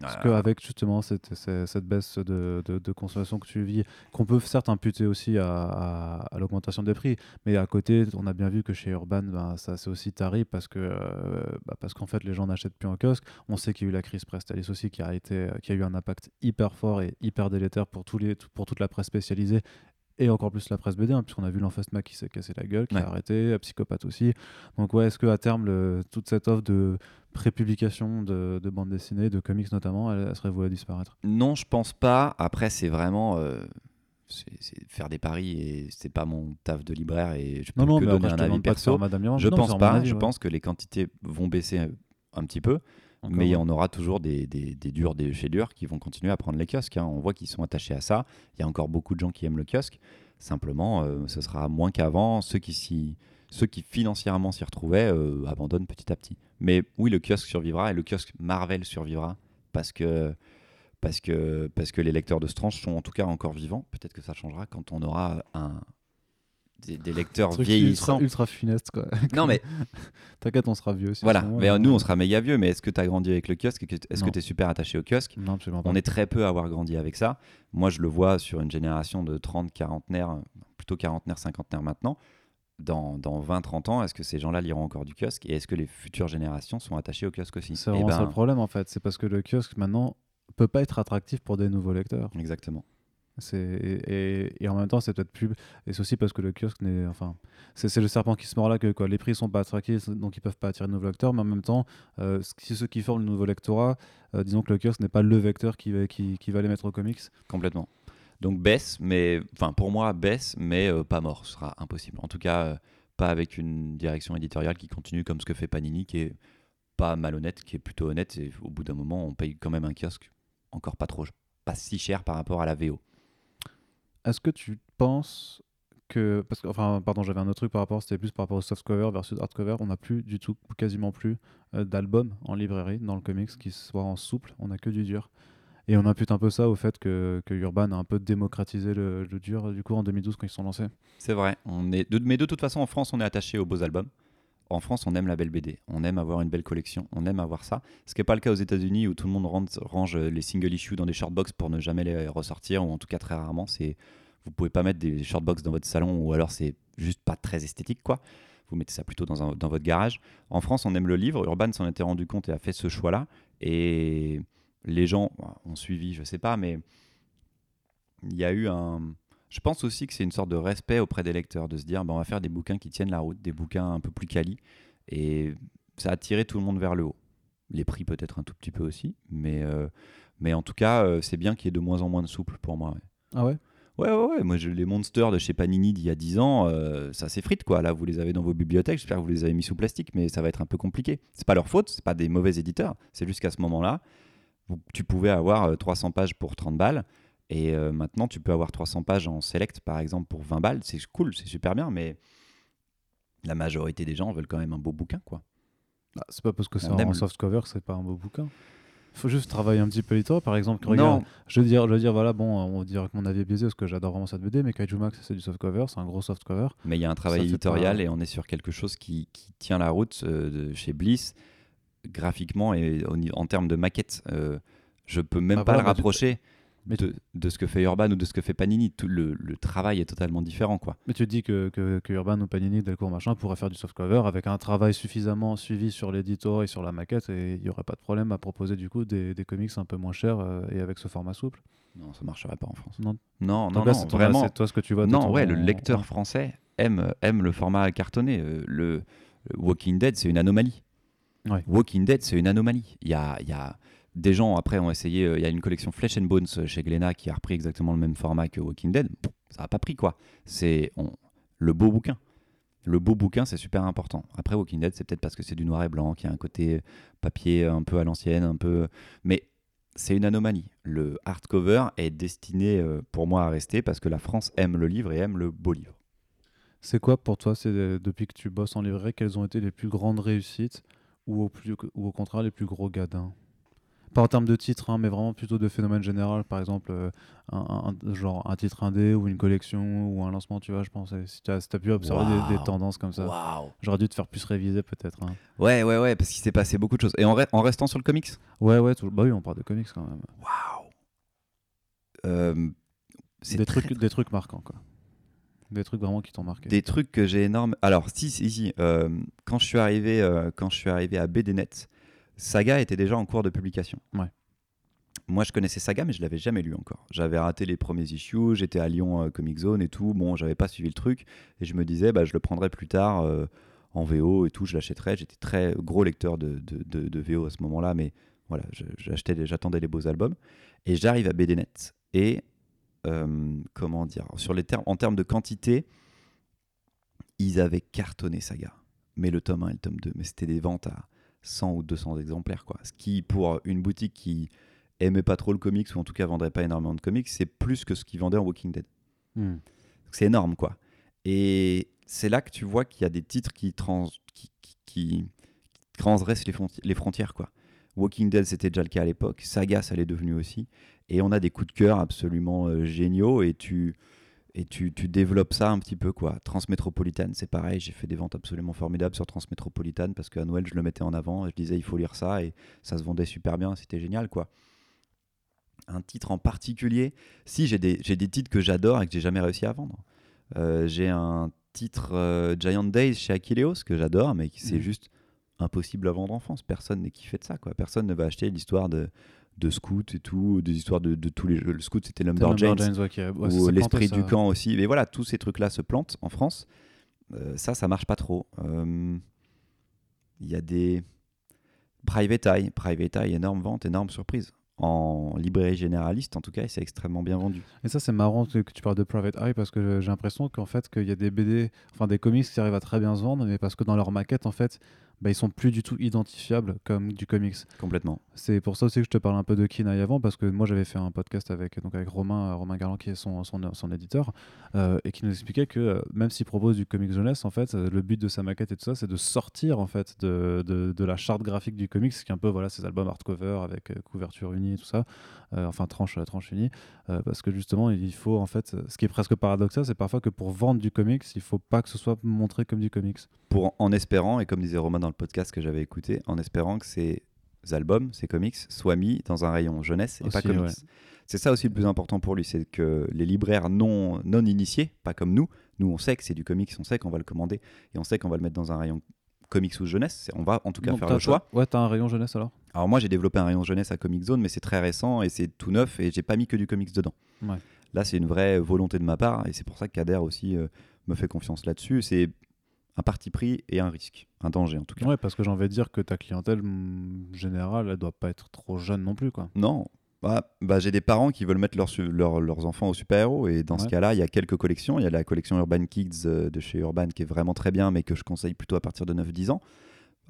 Parce Euh, qu'avec justement cette, cette, cette baisse de, de- de consommation que tu vis, qu'on peut certes imputer aussi à, à- à l'augmentation des prix, mais à côté, on a bien vu que chez Urban, ben, ça c'est aussi tarif parce que euh, bah, parce qu'en fait les gens n'achètent plus en kiosque. On sait qu'il y a eu la crise Prestalis aussi qui a été, qui a eu un impact hyper fort et hyper délétère pour tous les, pour toute la presse spécialisée et encore plus la presse BD, hein, puisqu'on a vu l'Enfast qui s'est cassé la gueule, qui Ouais. a arrêté, Psychopathe aussi. Donc ouais, est-ce que à terme, le- toute cette offre de prépublication de, de bande dessinée, de comics notamment, elle, elle serait vouée à disparaître? Non, je pense pas. Après, c'est vraiment. euh, c'est faire des paris et c'est pas mon taf de libraire et je peux Non, non, que donner après, un avis perso. Madame Miranda. Je Non, pense pas. avis, je ouais. pense que les quantités vont baisser un petit peu, Encore, mais il y ouais. en aura toujours des, des, des durs des chez durs qui vont continuer à prendre les kiosques. hein. On voit qu'ils sont attachés à ça. Il y a encore beaucoup de gens qui aiment le kiosque. Simplement, euh, ce sera moins qu'avant. Ceux qui, s'y- ceux qui financièrement s'y retrouvaient euh, abandonnent petit à petit. Mais oui, le kiosque survivra et le kiosque Marvel survivra parce que, parce que, parce que les lecteurs de Strange sont en tout cas encore vivants. Peut-être que ça changera quand on aura un, des, des lecteurs Truc vieillissants. ultra, ultra funeste, quoi. Non, mais <laughs> T'inquiète, on sera vieux aussi. voilà, mais là. nous on sera méga vieux, mais est-ce que tu as grandi avec le kiosque? Est-ce que Non. tu es super attaché au kiosque? Non, absolument pas. On est très peu à avoir grandi avec ça. Moi je le vois sur une génération de 30, quarantenaires, plutôt quarantenaires, cinquantenaires maintenant. Dans, dans 20-30 ans, est-ce que ces gens-là liront encore du kiosque? Et est-ce que les futures générations sont attachées au kiosque aussi? C'est Eh vraiment ça ben, le problème en fait. C'est parce que le kiosque maintenant peut pas être attractif pour des nouveaux lecteurs. Exactement. Et, en même temps c'est peut-être plus et c'est aussi parce que le kiosque n'est enfin c'est le serpent qui se mord là que les prix sont pas attractifs donc ils peuvent pas attirer de nouveaux lecteurs mais en même temps euh, ceux qui forment le nouveau lectorat euh, disons que le kiosque n'est pas le vecteur qui va qui, va les mettre au comics Complètement. Donc baisse, mais enfin pour moi baisse, mais euh, pas mort, ce sera impossible. En tout cas, euh, pas avec une direction éditoriale qui continue comme ce que fait Panini, qui est pas malhonnête, qui est plutôt honnête. Et au bout d'un moment, on paye quand même un kiosque encore pas trop, pas si cher par rapport à la VO. Est-ce que tu penses que parce que enfin pardon j'avais un autre truc par rapport c'était plus par rapport au softcover versus hardcover on n'a plus du tout quasiment plus euh, d'albums en librairie dans le comics qui soient en souple on n'a que du dur et on impute un peu ça au fait que, que Urban a un peu démocratisé le, le dur du coup en 2012 quand ils sont lancés C'est vrai. On est, mais de toute façon, en France, on est attaché aux beaux albums. En France, on aime la belle BD. On aime avoir une belle collection. On aime avoir ça. Ce qui n'est pas le cas aux États-Unis où tout le monde range, les single issues dans des shortbox pour ne jamais les ressortir, ou en tout cas très rarement. C'est, vous pouvez pas mettre des shortbox dans votre salon, ou alors c'est juste pas très esthétique, quoi. Vous mettez ça plutôt dans, dans votre garage. En France, on aime le livre. Urban s'en était rendu compte et a fait ce choix-là. Et les gens ont suivi, je sais pas, mais il y a eu un. Je pense aussi que c'est une sorte de respect auprès des lecteurs, de se dire, bah, on va faire des bouquins qui tiennent la route, des bouquins un peu plus quali, et ça a tiré tout le monde vers le haut. Les prix peut-être un tout petit peu aussi, mais, euh, mais en tout cas, euh, c'est bien qu'il y ait de moins en moins de souple pour moi. ouais. ah ouais? Ouais, ouais, ouais. Moi, je- les monsters de chez Panini d'il y a 10 ans, euh, ça s'effrite, quoi. Là, vous les avez dans vos bibliothèques. J'espère que vous les avez mis sous plastique, mais ça va être un peu compliqué. C'est pas leur faute, c'est pas des mauvais éditeurs. C'est juste qu'à ce moment-là, tu pouvais avoir euh, 300 pages pour 30 balles. Et euh, maintenant, tu peux avoir 300 pages en select, par exemple, pour 20 balles. C'est cool, c'est super bien, mais la majorité des gens veulent quand même un beau bouquin, quoi. Ah, c'est pas parce que c'est en le- softcover que c'est pas un beau bouquin faut juste travailler un petit peu l'histoire par exemple Non, regarde je veux dire je veux dire voilà bon on va dire que mon avis est biaisé parce que j'adore vraiment cette BD mais Kaiju Max c'est du softcover c'est un gros softcover mais il y a un travail Ça éditorial pas- et on est sur quelque chose qui, qui tient la route euh, de chez Bliss graphiquement et en termes de maquette. euh, je peux même Bah pas voilà, le tu- rapprocher mais de, de ce que fait Urban ou de ce que fait Panini. Tout le, le travail est totalement différent, quoi. Mais tu dis que, que, que Urban ou Panini, Delcourt, machin, pourraient faire du softcover avec un travail suffisamment suivi sur l'éditor et sur la maquette et il n'y aurait pas de problème à proposer du coup des, des comics un peu moins chers euh, et avec ce format souple. Non, ça marcherait pas en France. Non, Non, Donc non, là, non, c'est toi- vraiment. c'est toi ce que tu vois. Non, ton- ouais, le lecteur français aime, aime le format cartonné. Euh, Le, le Walking Dead, c'est une anomalie. Ouais. Walking Dead, c'est une anomalie. Il y a, il y a des gens, après, ont essayé. euh, Il y a une collection Flesh and Bones euh, chez Glénat qui a repris exactement le même format que Walking Dead. Ça n'a pas pris, quoi. C'est le beau bouquin. Le beau bouquin, c'est super important. Après, Walking Dead, c'est peut-être parce que c'est du noir et blanc, qu'il y a un côté papier un peu à l'ancienne, un peu. Mais c'est une anomalie. Le hardcover est destiné, euh, pour moi, à rester parce que la France aime le livre et aime le beau livre. C'est quoi pour toi, c'est euh, depuis que tu bosses en librairie, quelles ont été les plus grandes réussites ou au, ou au contraire les plus gros gadins? Pas en termes de titre, hein, mais vraiment plutôt de phénomène général, par exemple euh, un, un- genre un titre indé ou une collection ou un lancement, tu vois, je pense. Si tu as, si t'as pu observer des- tendances comme ça, j'aurais dû te faire plus réviser peut-être. hein. Ouais, ouais, ouais, parce qu'il s'est passé beaucoup de choses. Et en, re- en restant sur le comics? Ouais, ouais, tout- bah oui, on parle de comics quand même. Waouh Euh, c'est Des très, trucs, des trucs marquants, quoi. Des trucs vraiment qui t'ont marqué. Des trucs que j'ai énorme. Alors, si, si, si. euh, quand, je suis arrivé, quand je suis arrivé à BDNet, Saga était déjà en cours de publication. Ouais. moi, je connaissais Saga, mais je l'avais jamais lu encore. J'avais raté les premiers issues, j'étais à Lyon euh, Comic Zone et tout. Bon, j'avais pas suivi le truc et je me disais, bah, je le prendrai plus tard euh, en VO et tout, je l'achèterai. J'étais très gros lecteur de, de, de- de VO à ce moment-là, mais voilà, j'achetais, j'attendais les beaux albums. Et j'arrive à BDNet et euh, comment dire, sur les termes, en termes de quantité, ils avaient cartonné Saga. Mais le tome 1 et le tome 2, mais c'était des ventes à 100 ou 200 exemplaires, quoi. Ce qui, pour une boutique qui aimait pas trop le comics, ou en tout cas vendrait pas énormément de comics, c'est plus que ce qu'ils vendaient en Walking Dead. Hmm. C'est énorme, quoi. Et c'est là que tu vois qu'il y a des titres qui, trans, qui, qui, qui transgressent les, fronti- les frontières, quoi. Walking Dead, c'était déjà le cas à l'époque. Saga, ça l'est devenu aussi. Et on a des coups de cœur absolument euh, géniaux. Et tu, et tu, tu développes ça un petit peu, quoi. Transmétropolitane, c'est pareil. J'ai fait des ventes absolument formidables sur Transmétropolitane parce qu'à Noël, je le mettais en avant. Et je disais, il faut lire ça. Et ça se vendait super bien. C'était génial, quoi. Un titre en particulier. Si, j'ai des, j'ai des titres que j'adore et que j'ai jamais réussi à vendre. Euh, j'ai un titre euh, Giant Days chez Achilleos que j'adore, mais qui c'est Mhm. juste impossible à vendre en France. Personne n'est kiffé de ça, quoi. Personne ne va acheter l'histoire de, de scouts et tout, des histoires de, de tous les jeux. Le scout, c'était ouais, qui est- ouais, ça ou l'esprit du camp aussi. Mais voilà, tous ces trucs-là se plantent en France. Euh, ça, ça marche pas trop. Euh, Il y a des Private Eye, Private Eye, énorme vente, énorme surprise. En librairie généraliste, en tout cas, c'est extrêmement bien vendu. Et ça, c'est marrant que que tu parles de Private Eye parce que j'ai l'impression qu'en fait, qu'il y a des BD, enfin des comics qui arrivent à très bien se vendre, mais parce que dans leur maquette, en fait, bah, ils sont plus du tout identifiables comme du comics. Complètement. C'est pour ça aussi que je te parle un peu de Kinaï avant, parce que moi j'avais fait un podcast avec, donc avec Romain, euh, Romain Garland qui est son, son, son éditeur, euh, et qui nous expliquait que euh, même s'il propose du comics jeunesse, en fait, le but de sa maquette et tout ça, c'est de sortir en fait de, de, de la charte graphique du comics, qui est un peu voilà, ces albums hardcover avec euh, couverture unie et tout ça, euh, enfin tranche, tranche unie, parce que justement il faut en fait, ce qui est presque paradoxal, c'est parfois que pour vendre du comics, il faut pas que ce soit montré comme du comics. Pour, en espérant, et comme disait Romain dans le podcast que j'avais écouté, en espérant que ces albums, ces comics, soient mis dans un rayon jeunesse et pas comics. ouais. C'est ça aussi le plus important pour lui, c'est que les libraires non, non initiés, pas comme nous, nous on sait que c'est du comics, on sait qu'on va le commander et on sait qu'on va le mettre dans un rayon comics ou jeunesse. On va en tout cas Donc, faire le choix. Ouais, t'as un rayon jeunesse alors? Alors moi j'ai développé un rayon jeunesse à Comic Zone, mais c'est très récent et c'est tout neuf et j'ai pas mis que du comics dedans. Ouais. Là c'est une vraie volonté de ma part et c'est pour ça que Kader aussi euh, me fait confiance là-dessus. C'est un parti pris et un risque, un danger en tout cas. Ouais, parce que j'ai envie de dire que ta clientèle mm, générale, elle doit pas être trop jeune non plus, quoi. Non. Bah, bah, j'ai des parents qui veulent mettre leurs enfants au super-héros et dans ce cas-là, il y a quelques collections. Il y a la collection Urban Kids euh, de chez Urban qui est vraiment très bien, mais que je conseille plutôt à partir de 9-10 ans.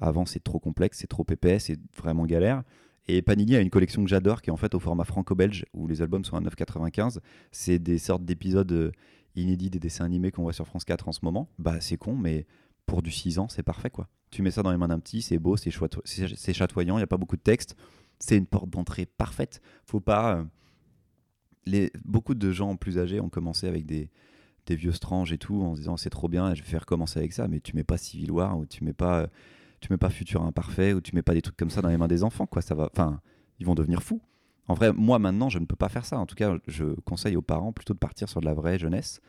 Avant, c'est trop complexe, c'est trop épais, c'est vraiment galère. Et Panini a une collection que j'adore qui est en fait au format franco-belge où les albums sont à 9,95. C'est des sortes d'épisodes inédits des dessins animés qu'on voit sur France 4 en ce moment. Bah, c'est con, mais pour du 6 ans, c'est parfait quoi. Tu mets ça dans les mains d'un petit, c'est beau, c'est chatoyant, il n'y a pas beaucoup de texte. C'est une porte d'entrée parfaite. Faut pas. euh, les, beaucoup de gens plus âgés ont commencé avec des, des vieux stranges et tout en se disant c'est trop bien, je vais faire commencer avec ça, mais tu mets pas Civil War ou tu mets pas, euh, tu mets pas Futur Imparfait ou tu mets pas des trucs comme ça dans les mains des enfants quoi. Ça va, enfin, ils vont devenir fous. En vrai, moi maintenant, je ne peux pas faire ça. En tout cas, je conseille aux parents plutôt de partir sur de la vraie jeunesse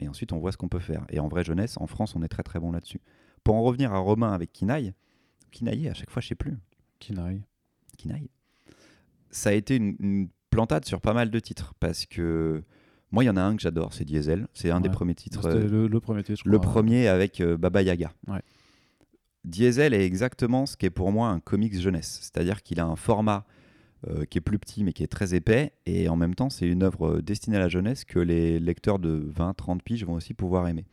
et ensuite on voit ce qu'on peut faire. Et en vraie jeunesse, en France, on est très très bon là-dessus. Pour en revenir à Romain avec Kinaï, Kinaï, à chaque fois, je sais plus. Kinaï. Kinaï. Ça a été une, une plantade sur pas mal de titres parce que moi, il y en a un que j'adore, c'est Diesel. C'est un des premiers titres. C'était euh, le, le premier titre, je le crois. premier avec euh, Baba Yaga. Ouais. Diesel est exactement ce qui est pour moi un comics jeunesse. C'est-à-dire qu'il a un format euh, qui est plus petit mais qui est très épais et en même temps c'est une œuvre euh, destinée à la jeunesse que les lecteurs de 20-30 piges vont aussi pouvoir aimer.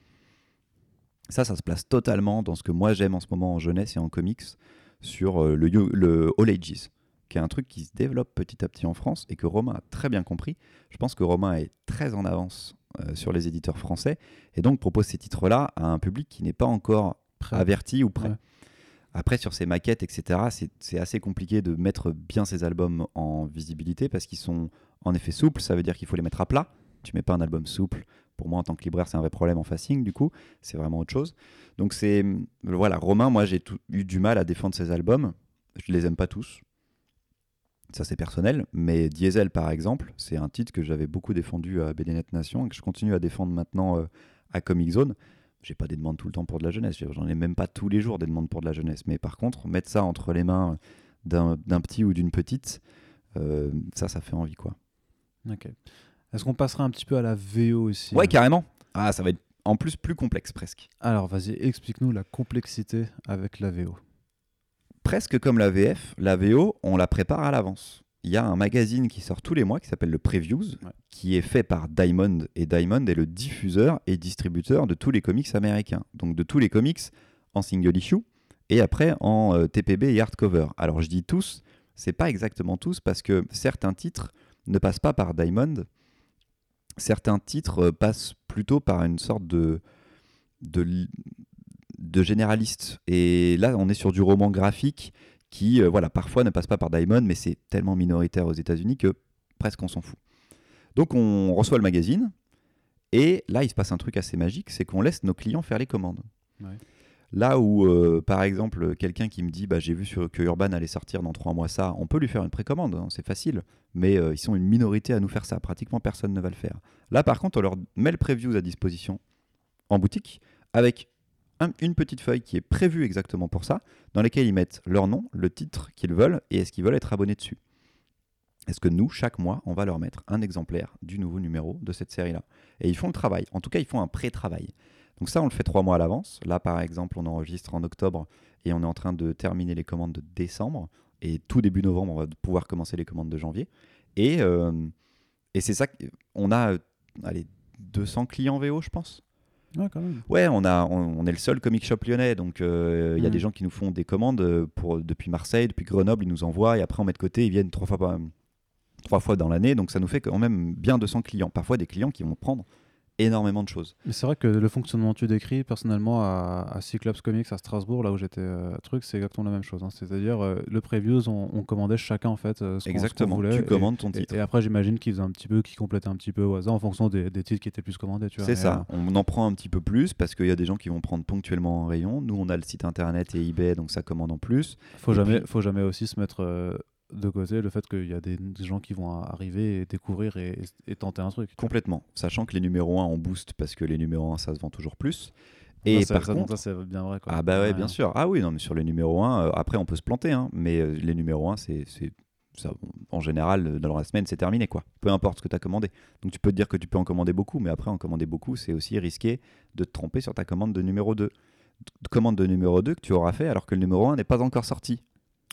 Ça, ça se place totalement dans ce que moi j'aime en ce moment en jeunesse et en comics sur euh, le, le All Ages, qui est un truc qui se développe petit à petit en France et que Romain a très bien compris. Je pense que Romain est très en avance euh, sur les éditeurs français et donc propose ces titres-là à un public qui n'est pas encore averti ou prêt. Ouais. Après, sur ces maquettes, etc., c'est- assez compliqué de mettre bien ces albums en visibilité parce qu'ils sont en effet souples. Ça veut dire qu'il faut les mettre à plat. Tu mets pas un album souple. Pour moi, en tant que libraire, c'est un vrai problème en facing, du coup. C'est vraiment autre chose. Donc, c'est. Voilà, Romain, moi, j'ai eu du mal à défendre ces albums. Je les aime pas tous. Ça, c'est personnel. Mais Diesel, par exemple, c'est un titre que j'avais beaucoup défendu à BDNet Nation et que je continue à défendre maintenant euh, à Comic Zone. J'ai pas des demandes tout le temps pour de la jeunesse. J'en ai même pas tous les jours des demandes pour de la jeunesse. Mais par contre, mettre ça entre les mains d'un petit ou d'une petite, Euh, ça, ça fait envie, quoi. Ok. Est-ce qu'on passera un petit peu à la VO aussi Ouais, carrément. Ah, ça va être en plus plus complexe presque. Alors, vas-y, explique-nous la complexité avec la VO. Presque comme la VF, la VO, on la prépare à l'avance. Il y a un magazine qui sort tous les mois qui s'appelle le Previews, Ouais. qui est fait par Diamond. Et Diamond est le diffuseur et distributeur de tous les comics américains. Donc de tous les comics en single issue et après en euh, TPB et hardcover. Alors je dis tous, c'est pas exactement tous parce que certains titres ne passent pas par Diamond. Certains titres euh, passent plutôt par une sorte de, de généraliste. Et là, on est sur du roman graphique qui, euh, voilà, parfois ne passe pas par Diamond, mais c'est tellement minoritaire aux États-Unis que presque on s'en fout. Donc on reçoit le magazine, et là, il se passe un truc assez magique, c'est qu'on laisse nos clients faire les commandes. Ouais. Là où, euh, par exemple, quelqu'un qui me dit bah, j'ai vu sur, que Urban allait sortir dans trois mois ça, on peut lui faire une précommande, hein, c'est facile. Mais euh, ils sont une minorité à nous faire ça. Pratiquement personne ne va le faire. Là, par contre, on leur met le previews à disposition en boutique avec un- une petite feuille qui est prévue exactement pour ça, dans laquelle ils mettent leur nom, le titre qu'ils veulent et est-ce qu'ils veulent être abonnés dessus. Est-ce que nous, chaque mois, on va leur mettre un exemplaire du nouveau numéro de cette série-là? Et ils font le travail. En tout cas, ils font un pré-travail. Donc ça, on le fait trois mois à l'avance. Là, par exemple, on enregistre en octobre et on est en train de terminer les commandes de décembre. Et tout début novembre, on va pouvoir commencer les commandes de janvier. Et, euh, et c'est ça qu'on a, euh, allez, 200 clients VO, je pense. Ouais, quand même. Ouais, on, a, on, on est le seul comic shop lyonnais, donc euh, il y a Mhm. des gens qui nous font des commandes euh, pour, depuis Marseille, depuis Grenoble, ils nous envoient et après on met de côté, ils viennent trois fois, par- trois fois dans l'année, donc ça nous fait quand même bien 200 clients. Parfois des clients qui vont prendre énormément de choses. Mais c'est vrai que le fonctionnement que tu décris, personnellement, à, à Cyclops Comics à Strasbourg, là où j'étais euh, truc, c'est exactement la même chose. hein. C'est-à-dire, euh, le previews, on, on commandait chacun en fait euh, ce ce qu'on Exactement, voulait. tu et- commandes ton titre. et après, j'imagine qu'ils faisaient un petit peu, qu'ils complétaient un petit peu au hasard en fonction des, des titres qui étaient plus commandés. C'est ça, on en prend un petit peu plus parce qu'il y a des gens qui vont prendre ponctuellement en rayon. Nous, on a le site internet et eBay, donc ça commande en plus. euh, faut Et jamais, puis- faut jamais aussi se mettre euh, de côté le fait qu'il y a des, gens qui vont arriver et découvrir et, et tenter un truc. Complètement, sachant que les numéros 1 on booste parce que les numéros 1 ça se vend toujours plus. Et Ça, par ça, contre, ça, c'est bien vrai. Quoi. Ah bah ouais, Ouais. bien sûr. Ah oui, non, mais sur les numéros 1, euh, après on peut se planter, hein, mais euh, les numéros 1, c'est, en général, euh, dans la semaine, c'est terminé, quoi. Peu importe ce que tu as commandé. Donc tu peux te dire que tu peux en commander beaucoup, mais après en commander beaucoup, c'est aussi risqué de te tromper sur ta commande de numéro 2. De commande de numéro 2 que tu auras fait alors que le numéro 1 n'est pas encore sorti.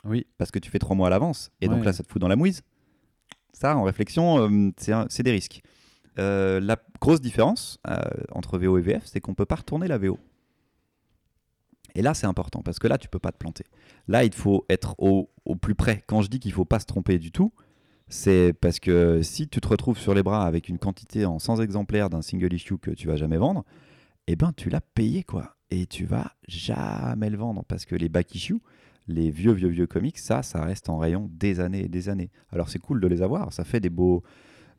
Oui. Parce que tu fais trois mois à l'avance, et donc là, ça te fout dans la mouise. Ça, en réflexion, euh, c'est, un- c'est des risques. Euh, la grosse différence euh, entre VO et VF, c'est qu'on peut pas retourner la VO. Et là, c'est important parce que là, tu peux pas te planter. Là, il faut être au, au plus près. Quand je dis qu'il faut pas se tromper du tout, c'est parce que si tu te retrouves sur les bras avec une quantité en 100 exemplaires d'un single issue que tu vas jamais vendre, eh ben tu l'as payé quoi. Et tu vas jamais le vendre parce que les back issues, les vieux vieux vieux comics, ça, ça reste en rayon des années et des années. Alors c'est cool de les avoir, ça fait des beaux,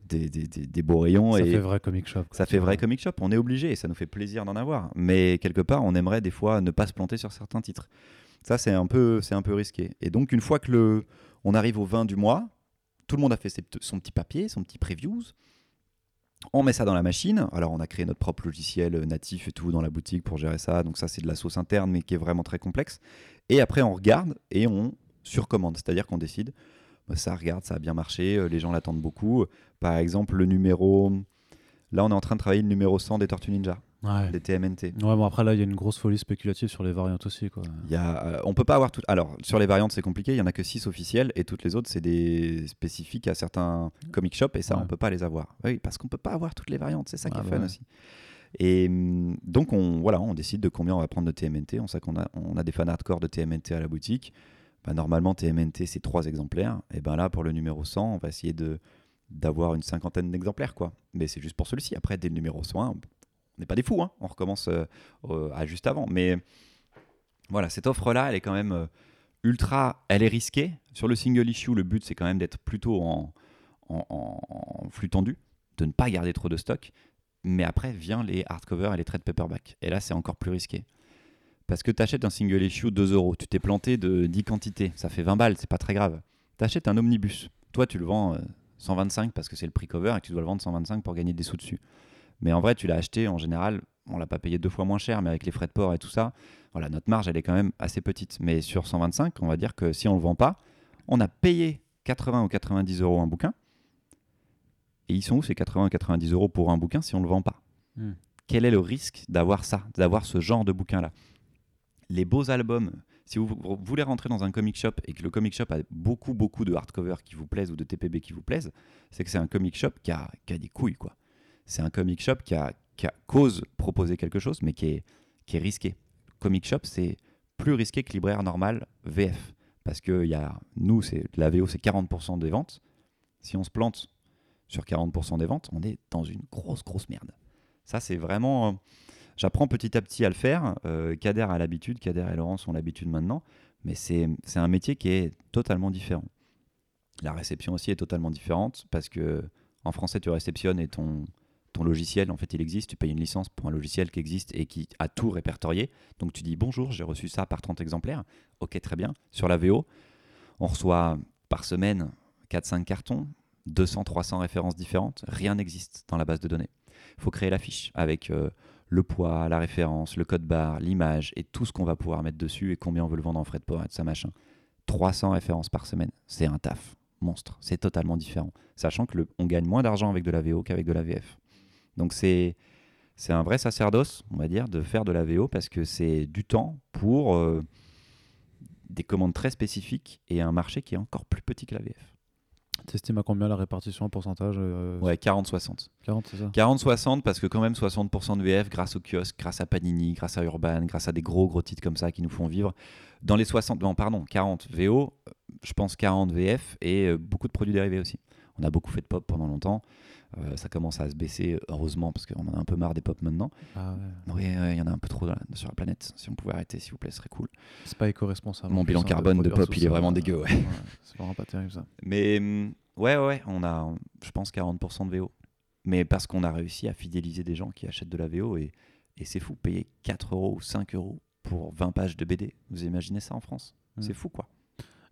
des, des- des- des beaux rayons Ça et fait vrai comic shop. quoi, ça fait vrai comic shop, on est obligé et ça nous fait plaisir d'en avoir. Mais quelque part, on aimerait des fois ne pas se planter sur certains titres. Ça, c'est un peu, c'est un peu risqué. Et donc, une fois que le, on arrive au 20 du mois, tout le monde a fait ses son petit papier, son petit previews. On met ça dans la machine. Alors, on a créé notre propre logiciel natif et tout dans la boutique pour gérer ça. Donc, ça, c'est de la sauce interne, mais qui est vraiment très complexe. Et après, on regarde et on surcommande. C'est-à-dire qu'on décide, bah, ça, regarde, ça a bien marché, euh, les gens l'attendent beaucoup. Par exemple, le numéro. Là, on est en train de travailler le numéro 100 des Tortues Ninja, Ouais. des TMNT. Ouais, bon, après là, il y a une grosse folie spéculative sur les variantes aussi. Quoi. Y a, euh, on peut pas avoir tout. Alors, sur les variantes, c'est compliqué. Il y en a que 6 officielles et toutes les autres, c'est des spécifiques à certains comic shops et ça, Ouais. on peut pas les avoir. Oui, parce qu'on peut pas avoir toutes les variantes. C'est ça qui Ah est bah fun aussi. Et hum, donc, on, voilà, on décide de combien on va prendre de TMNT. On sait qu'on a, on a des fans hardcore de TMNT à la boutique. Bah, normalement, TMNT, c'est 3 exemplaires. Et ben là, pour le numéro 100, on va essayer de d'avoir une cinquantaine d'exemplaires. quoi. Mais c'est juste pour celui-ci. Après, dès le numéro 101, on n'est pas des fous. hein. On recommence euh, euh, à juste avant. Mais voilà, cette offre-là, elle est quand même euh, ultra. Elle est risquée. Sur le single issue, le but, c'est quand même d'être plutôt en, en, en- en flux tendu, de ne pas garder trop de stock. Mais après, vient les hardcovers et les trade paperback. Et là, c'est encore plus risqué. Parce que tu achètes un single issue 2 euros, tu t'es planté de 10 quantités, ça fait 20 balles, c'est pas très grave. Tu achètes un omnibus, toi tu le vends euh, 125 parce que c'est le prix cover et que tu dois le vendre 125 pour gagner des sous dessus. Mais en vrai, tu l'as acheté en général, on l'a pas payé deux fois moins cher, mais avec les frais de port et tout ça, voilà, notre marge elle est quand même assez petite. Mais sur 125, on va dire que si on le vend pas, on a payé 80 ou 90 euros un bouquin. Et ils sont où ces 80 ou 90 euros pour un bouquin si on ne le vend pas Hmm. Quel est le risque d'avoir ça, d'avoir ce genre de bouquin-là? Les beaux albums, si vous, vous voulez rentrer dans un comic shop et que le comic shop a beaucoup, beaucoup de hardcover qui vous plaisent ou de TPB qui vous plaisent, c'est que c'est un comic shop qui a, qui a des couilles, quoi. C'est un comic shop qui a, qui a cause proposer quelque chose, mais qui est, qui est risqué. Comic shop, c'est plus risqué que libraire normal VF. Parce que y a, nous, c'est, la VO, c'est 40% des ventes. Si on se plante sur 40% des ventes, on est dans une grosse, grosse merde. Ça, c'est vraiment. euh, J'apprends petit à petit à le faire. Euh, Kader a l'habitude, Kader et Laurence ont l'habitude maintenant. Mais c'est un métier qui est totalement différent. La réception aussi est totalement différente parce que en français, tu réceptionnes et ton, ton logiciel, en fait, il existe. Tu payes une licence pour un logiciel qui existe et qui a tout répertorié. Donc tu dis bonjour, j'ai reçu ça par 30 exemplaires. Ok, très bien. Sur la VO, on reçoit par semaine 4-5 cartons, 200-300 références différentes. Rien n'existe dans la base de données. Il faut créer la fiche avec euh, le poids, la référence, le code barre, l'image et tout ce qu'on va pouvoir mettre dessus et combien on veut le vendre en frais de port et tout ça machin. 300 références par semaine, c'est un taf monstre. C'est totalement différent. Sachant que on gagne moins d'argent avec de la VO qu'avec de la VF. Donc c'est c'est un vrai sacerdoce, on va dire, de faire de la VO parce que c'est du temps pour euh, des commandes très spécifiques et un marché qui est encore plus petit que la VF. T'estimes à combien la répartition en pourcentage euh, Ouais, 40-60. 40, c'est ça 40-60 parce que quand même 60% de VF grâce au kiosque, grâce à Panini, grâce à Urban, grâce à des gros gros titres comme ça qui nous font vivre. Dans les 60, non pardon, 40 VO, euh, je pense 40 VF et euh, beaucoup de produits dérivés aussi. On a beaucoup fait de pop pendant longtemps. Euh, ça commence à se baisser, heureusement, parce qu'on en a un peu marre des pop maintenant. Ah ouais. Oui, ouais, il y en a un peu trop sur la planète. Si on pouvait arrêter, s'il vous plaît, ce serait cool. C'est pas éco-responsable. Mon bilan hein, carbone de pop, il est vraiment euh, dégueu, ouais. C'est vraiment pas terrible ça. Mais hum, ouais, ouais, ouais, on a, je pense, 40% de VO. Mais parce qu'on a réussi à fidéliser des gens qui achètent de la VO et, et c'est fou, payer 4 euros ou 5 euros pour 20 pages de BD. Vous imaginez ça en France? Mm. C'est fou, quoi.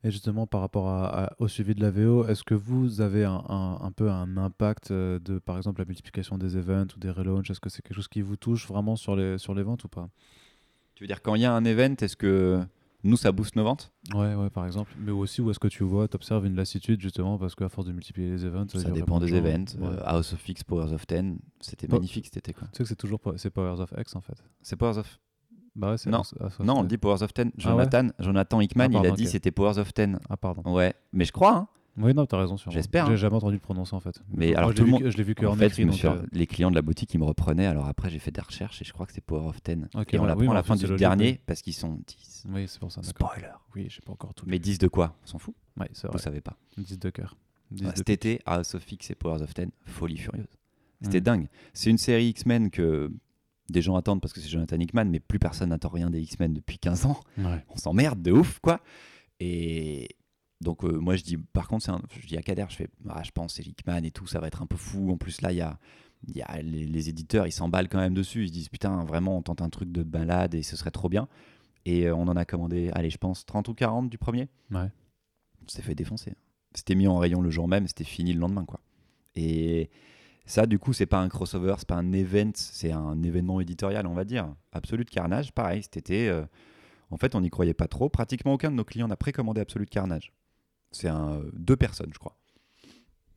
Et justement, par rapport à- à- au suivi de la VO, est-ce que vous avez un, un- un peu un impact euh, de, par exemple, la multiplication des events ou des relaunchs Est-ce que c'est quelque chose qui vous touche vraiment sur les, sur les ventes ou pas? Tu veux dire, quand il y a un event, est-ce que nous, ça booste nos ventes? Ouais, ouais, par exemple. Mais aussi, où est-ce que tu vois, tu observes une lassitude justement parce qu'à force de multiplier les events, Ça dépend des events. Ouais. Euh, House of X, Powers of Ten, c'était Po- magnifique cet été, quoi. Tu sais que c'est toujours c'est Powers of X en fait. C'est Powers of... Bah ouais, Non. House- House of Non, on X. dit Powers of Ten. Ah ouais Jonathan, Jonathan Hickman, Ah, il a dit c'était Powers of Ten. Ah, pardon. Ouais, mais je crois, hein. Oui, non, t'as raison. J'espère, J'ai hein. jamais entendu le prononcer en fait. Mais alors, je tout l'ai le vu que- je l'ai vu que En en fait, écrit. donc, euh, les clients de la boutique, ils me reprenaient. Alors après, j'ai fait des recherches et je crois que c'est Power of Ten. Ok, et on ouais, l'apprend oui, à la fin du dernier oui. parce qu'ils sont 10. Oui, c'est pour ça. Spoiler. Oui, j'ai pas encore tout. Mais lu. 10 de quoi? On s'en fout? Ouais, c'est Vous savez pas. 10 de cœur. 10 Ouais, de Cet été, House of X et Powers of Ten, folie furieuse. C'était Mm. dingue. C'est une série X-Men que des gens attendent parce que c'est Jonathan Hickman, mais plus personne n'attend rien des X-Men depuis 15 ans. Ouais. On s'emmerde de ouf, quoi. Et donc, euh, moi, je dis, par contre, un- je dis à Kader, je fais, ah, je pense, c'est Hickman et tout, ça va être un peu fou. En plus, là, il y a, y a les, les éditeurs, ils s'emballent quand même dessus. Ils se disent, putain, vraiment, on tente un truc de balade et ce serait trop bien. Et euh, on en a commandé, allez, je pense, 30 ou 40 du premier. Ouais. On s'est fait défoncer. C'était mis en rayon le jour même, c'était fini le lendemain, quoi. Et ça, du coup, c'est pas un crossover, c'est pas un event, c'est un événement éditorial, on va dire. Absolute Carnage, pareil, cet été, euh, en fait, on n'y croyait pas trop. Pratiquement aucun de nos clients n'a précommandé Absolute Carnage. C'est un, deux personnes, je crois.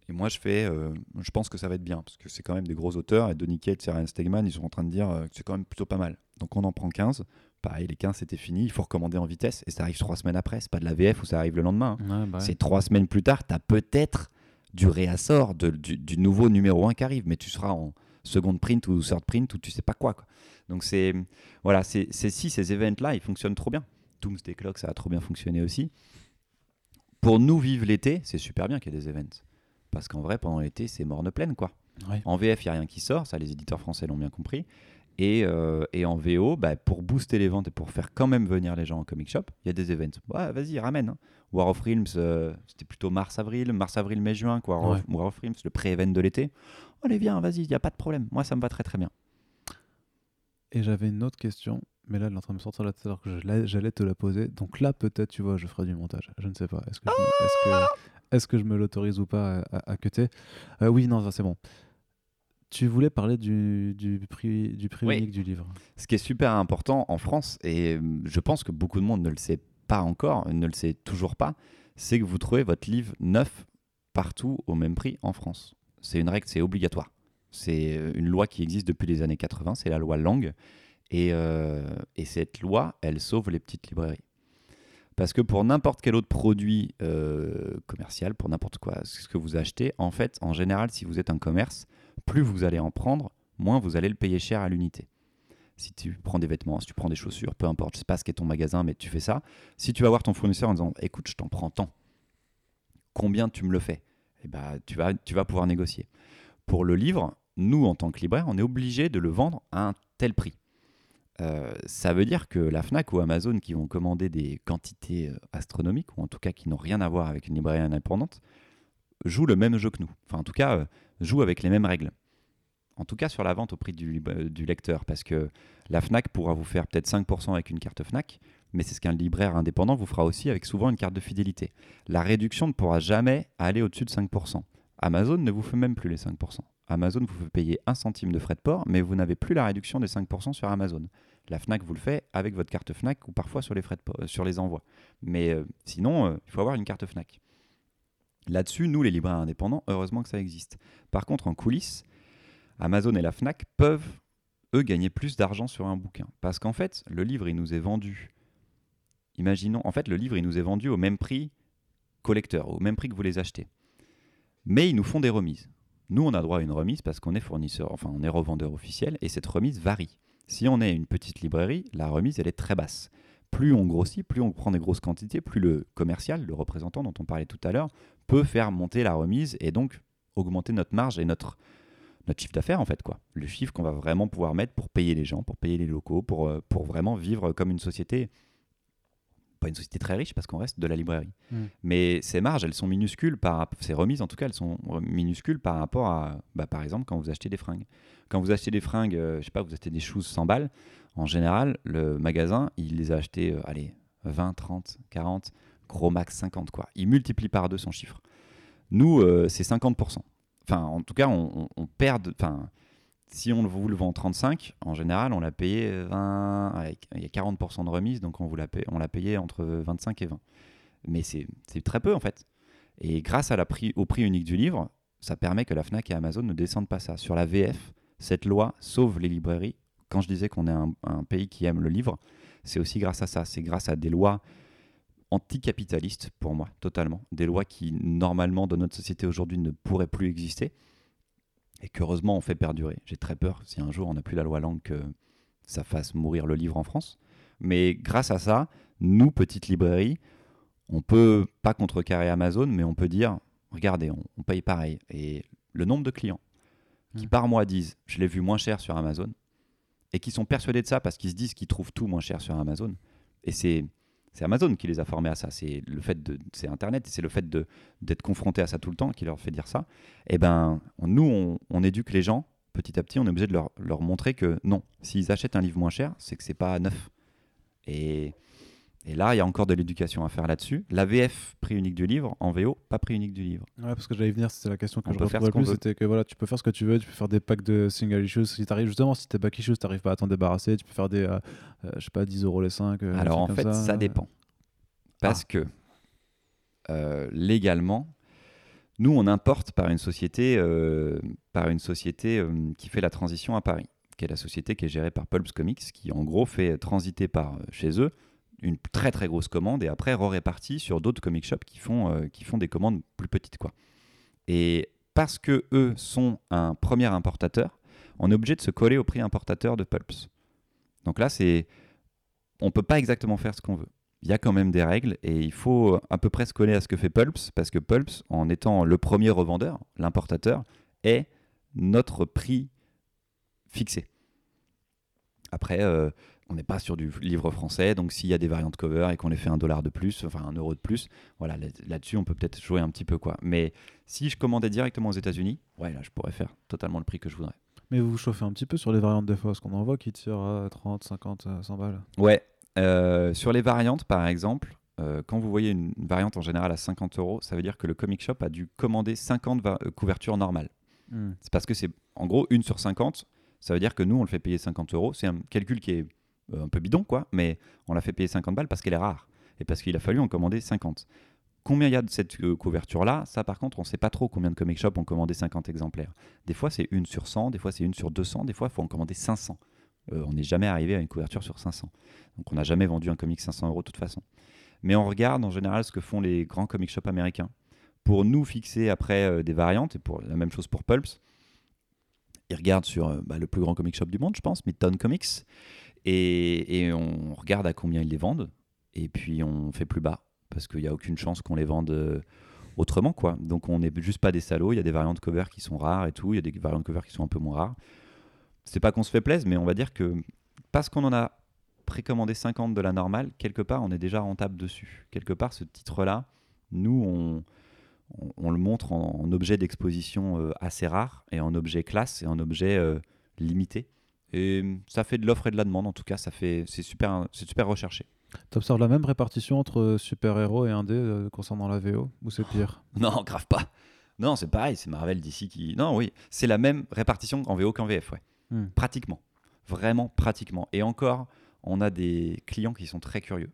Et moi, je fais, euh, je pense que ça va être bien, parce que c'est quand même des gros auteurs, et Donny Cates et Ryan Stegman, ils sont en train de dire euh, que c'est quand même plutôt pas mal. Donc on en prend 15. Pareil, les 15, c'était fini, il faut recommander en vitesse, et ça arrive trois semaines après, c'est pas de la VF où ça arrive le lendemain. hein. Ouais, bah ouais. C'est trois semaines plus tard, tu as peut-être du réassort de- du, du nouveau numéro 1 qui arrive, mais tu seras en seconde print ou third print ou tu sais pas quoi. quoi. Donc c'est voilà, c'est si ces events-là, ils fonctionnent trop bien. Doomsday Clock, ça a trop bien fonctionné aussi. Pour nous vivre l'été, c'est super bien qu'il y ait des events. Parce qu'en vrai, pendant l'été, c'est morne pleine, quoi. Ouais. En VF, il n'y a rien qui sort, ça les éditeurs français l'ont bien compris. Et, euh, et en VO, bah, pour booster les ventes et pour faire quand même venir les gens en comic shop, il y a des events. Ouais, vas-y, ramène. hein. War of Realms, euh, c'était plutôt mars-avril, mars-avril, mai-juin, quoi. War, of- War of Realms, le pré-event de l'été. Allez, viens, vas-y, il n'y a pas de problème. Moi, ça me va très très bien. Et j'avais une autre question, mais là, elle est en train de me sortir la tête alors que j'allais te la poser. Donc là, peut-être, tu vois, je ferai du montage. Je ne sais pas. Est-ce que, je me- est-ce que, est-ce que je me l'autorise ou pas à, à, à cutter Euh, Oui, non, c'est bon. Tu voulais parler du, du prix, du prix Oui. unique du livre. Ce qui est super important en France, et euh, je pense que beaucoup de monde ne le sait pas encore, ne le sait toujours pas, c'est que vous trouvez votre livre neuf partout au même prix en France. C'est une règle, c'est obligatoire. C'est euh, une loi qui existe depuis les années 80, c'est la loi Langue. Et, euh, et cette loi, elle sauve les petites librairies. Parce que pour n'importe quel autre produit euh, commercial, pour n'importe quoi, ce que vous achetez, en fait, en général, si vous êtes un commerce, plus vous allez en prendre, moins vous allez le payer cher à l'unité. Si tu prends des vêtements, si tu prends des chaussures, peu importe, je sais pas ce qu'est ton magasin, mais tu fais ça. Si tu vas voir ton fournisseur en disant, écoute, je t'en prends tant, combien tu me le fais? Eh ben, tu vas, tu vas pouvoir négocier. Pour le livre, nous, en tant que libraire, on est obligé de le vendre à un tel prix. Euh, ça veut dire que la FNAC ou Amazon qui vont commander des quantités euh, astronomiques, ou en tout cas qui n'ont rien à voir avec une librairie indépendante, jouent le même jeu que nous. Enfin, en tout cas, euh, jouent avec les mêmes règles. En tout cas, sur la vente au prix du, du lecteur, parce que la FNAC pourra vous faire peut-être 5% avec une carte FNAC, mais c'est ce qu'un libraire indépendant vous fera aussi avec souvent une carte de fidélité. La réduction ne pourra jamais aller au-dessus de 5%. Amazon ne vous fait même plus les 5%. Amazon vous fait payer un centime de frais de port, mais vous n'avez plus la réduction des 5% sur Amazon. La Fnac vous le fait avec votre carte Fnac ou parfois sur les frais de euh, sur les envois. Mais euh, sinon, euh, il faut avoir une carte Fnac. Là-dessus, nous, les libraires indépendants, heureusement que ça existe. Par contre, en coulisses, Amazon et la Fnac peuvent, eux, gagner plus d'argent sur un bouquin. Parce qu'en fait, le livre, il nous est vendu. Imaginons, en fait, le livre, il nous est vendu au même prix collecteur, au même prix que vous les achetez. Mais ils nous font des remises. Nous, on a droit à une remise parce qu'on est fournisseur, enfin, on est revendeur officiel, et cette remise varie. Si on est une petite librairie, la remise, elle est très basse. Plus on grossit, plus on prend des grosses quantités, plus le commercial, le représentant dont on parlait tout à l'heure, peut faire monter la remise et donc augmenter notre marge et notre, notre chiffre d'affaires, en fait. quoi. Le chiffre qu'on va vraiment pouvoir mettre pour payer les gens, pour payer les locaux, pour, euh, pour vraiment vivre comme une société pas une société très riche parce qu'on reste de la librairie. Mm. Mais ces marges, elles sont minuscules par ces remises en tout cas, elles sont minuscules par rapport à, bah, par exemple, quand vous achetez des fringues. Quand vous achetez des fringues, euh, je sais pas, vous achetez des choses 100 balles, en général, le magasin, il les a achetées, euh, allez, 20, 30, 40, gros max 50 quoi. Il multiplie par deux son chiffre. Nous, euh, c'est 50%. Enfin, en tout cas, on, perd, enfin, si on vous le vend 35, en général, on l'a payé 20, il y a 40% de remise, donc on vous l'a payé, entre 25 et 20. Mais c'est très peu en fait. Et grâce à prix, au prix unique du livre, ça permet que la Fnac et Amazon ne descendent pas ça. Sur la VF, cette loi sauve les librairies. Quand je disais qu'on est un, pays qui aime le livre, c'est aussi grâce à ça. C'est grâce à des lois anticapitalistes pour moi, totalement. Des lois qui, normalement, dans notre société aujourd'hui, ne pourraient plus exister et qu'heureusement on fait perdurer. J'ai très peur si un jour on n'a plus la loi langue que ça fasse mourir le livre en France. Mais grâce à ça, nous, petites librairies, on peut pas contrecarrer Amazon, mais on peut dire, regardez, on, paye pareil. Et le nombre de clients qui mmh. par mois disent, je l'ai vu moins cher sur Amazon, et qui sont persuadés de ça parce qu'ils se disent qu'ils trouvent tout moins cher sur Amazon. Et c'est c'est Amazon qui les a formés à ça. C'est le fait de, c'est Internet, c'est le fait de d'être confronté à ça tout le temps qui leur fait dire ça. Et eh ben, nous, on, éduque les gens petit à petit. On est obligé de leur, leur montrer que non, s'ils achètent un livre moins cher, c'est que c'est pas neuf. Et et là, il y a encore de l'éducation à faire là-dessus. La VF, prix unique du livre, en VO, pas prix unique du livre. Ouais, parce que j'allais venir, c'était la question que je retrouvais plus, c'était que voilà, tu peux faire ce que tu veux, tu peux faire des packs de single issues. Si t'arrives justement, si t'es back issues, t'arrives pas à t'en débarrasser, tu peux faire des, euh, euh, je sais pas, 10 euros les 5. Euh, Alors en fait, ça, dépend. Parce ah. que légalement, nous, on importe par une société, par une société qui fait la transition à Paris, qui est la société qui est gérée par Pulps Comics, qui en gros fait transiter par chez eux une très très grosse commande et après re-répartie sur d'autres comic shops qui font, euh, qui font des commandes plus petites. Quoi. Et parce que eux sont un premier importateur, on est obligé de se coller au prix importateur de Pulps. Donc là, c'est on peut pas exactement faire ce qu'on veut. Il y a quand même des règles et il faut à peu près se coller à ce que fait Pulps parce que Pulps, en étant le premier revendeur, l'importateur, est notre prix fixé. Après, euh, on n'est pas sur du livre français, donc s'il y a des variantes cover et qu'on les fait un dollar de plus, enfin un euro de plus, voilà, là-dessus on peut peut-être jouer un petit peu quoi. Mais si je commandais directement aux États-Unis, ouais, là je pourrais faire totalement le prix que je voudrais. Mais vous vous chauffez un petit peu sur les variantes des fois, parce qu'on en voit qui tirent à 30, 50, 100 balles. Ouais, euh, sur les variantes par exemple, euh, quand vous voyez une variante en général à 50 euros, ça veut dire que le comic shop a dû commander 50 euh, couvertures normales. Hmm. C'est parce que c'est en gros une sur 50, ça veut dire que nous on le fait payer 50 euros. C'est un calcul qui est un peu bidon, quoi, mais on l'a fait payer 50 balles parce qu'elle est rare. et parce qu'il a fallu en commander 50. Combien il y a de cette euh, couverture-là? Ça, par contre, on ne sait pas trop combien de comic shops ont commandé 50 exemplaires. Des fois, c'est une sur 100, des fois, c'est une sur 200, des fois, il faut en commander 500. Euh, on n'est jamais arrivé à une couverture sur 500. Donc, on n'a jamais vendu un comic 500 euros de toute façon. Mais on regarde en général ce que font les grands comic shops américains pour nous fixer après euh, des variantes, et pour la même chose pour Pulps. Ils regardent sur euh, bah, le plus grand comic shop du monde, je pense, Midtown Comics, et, on regarde à combien ils les vendent, et puis on fait plus bas, parce qu'il n'y a aucune chance qu'on les vende euh, autrement, quoi. Donc on n'est juste pas des salauds, il y a des variantes cover qui sont rares et tout, il y a des variantes cover qui sont un peu moins rares. C'est pas qu'on se fait plaisir, mais on va dire que parce qu'on en a précommandé 50 de la normale, quelque part on est déjà rentable dessus. Quelque part ce titre-là, nous on, le montre en, en objet d'exposition euh, assez rare et en objet classe et en objet euh, limité. Et euh, ça fait de l'offre et de la demande en tout cas, ça fait c'est super c'est super recherché. Tu observes la même répartition entre super-héros et indé euh, concernant la VO Ou c'est pire? <laughs> Non, grave pas. Non, c'est pareil, c'est Marvel d'ici qui. Non, oui, c'est la même répartition en VO qu'en VF, ouais. Hmm. Pratiquement. Vraiment, pratiquement. Et encore, on a des clients qui sont très curieux.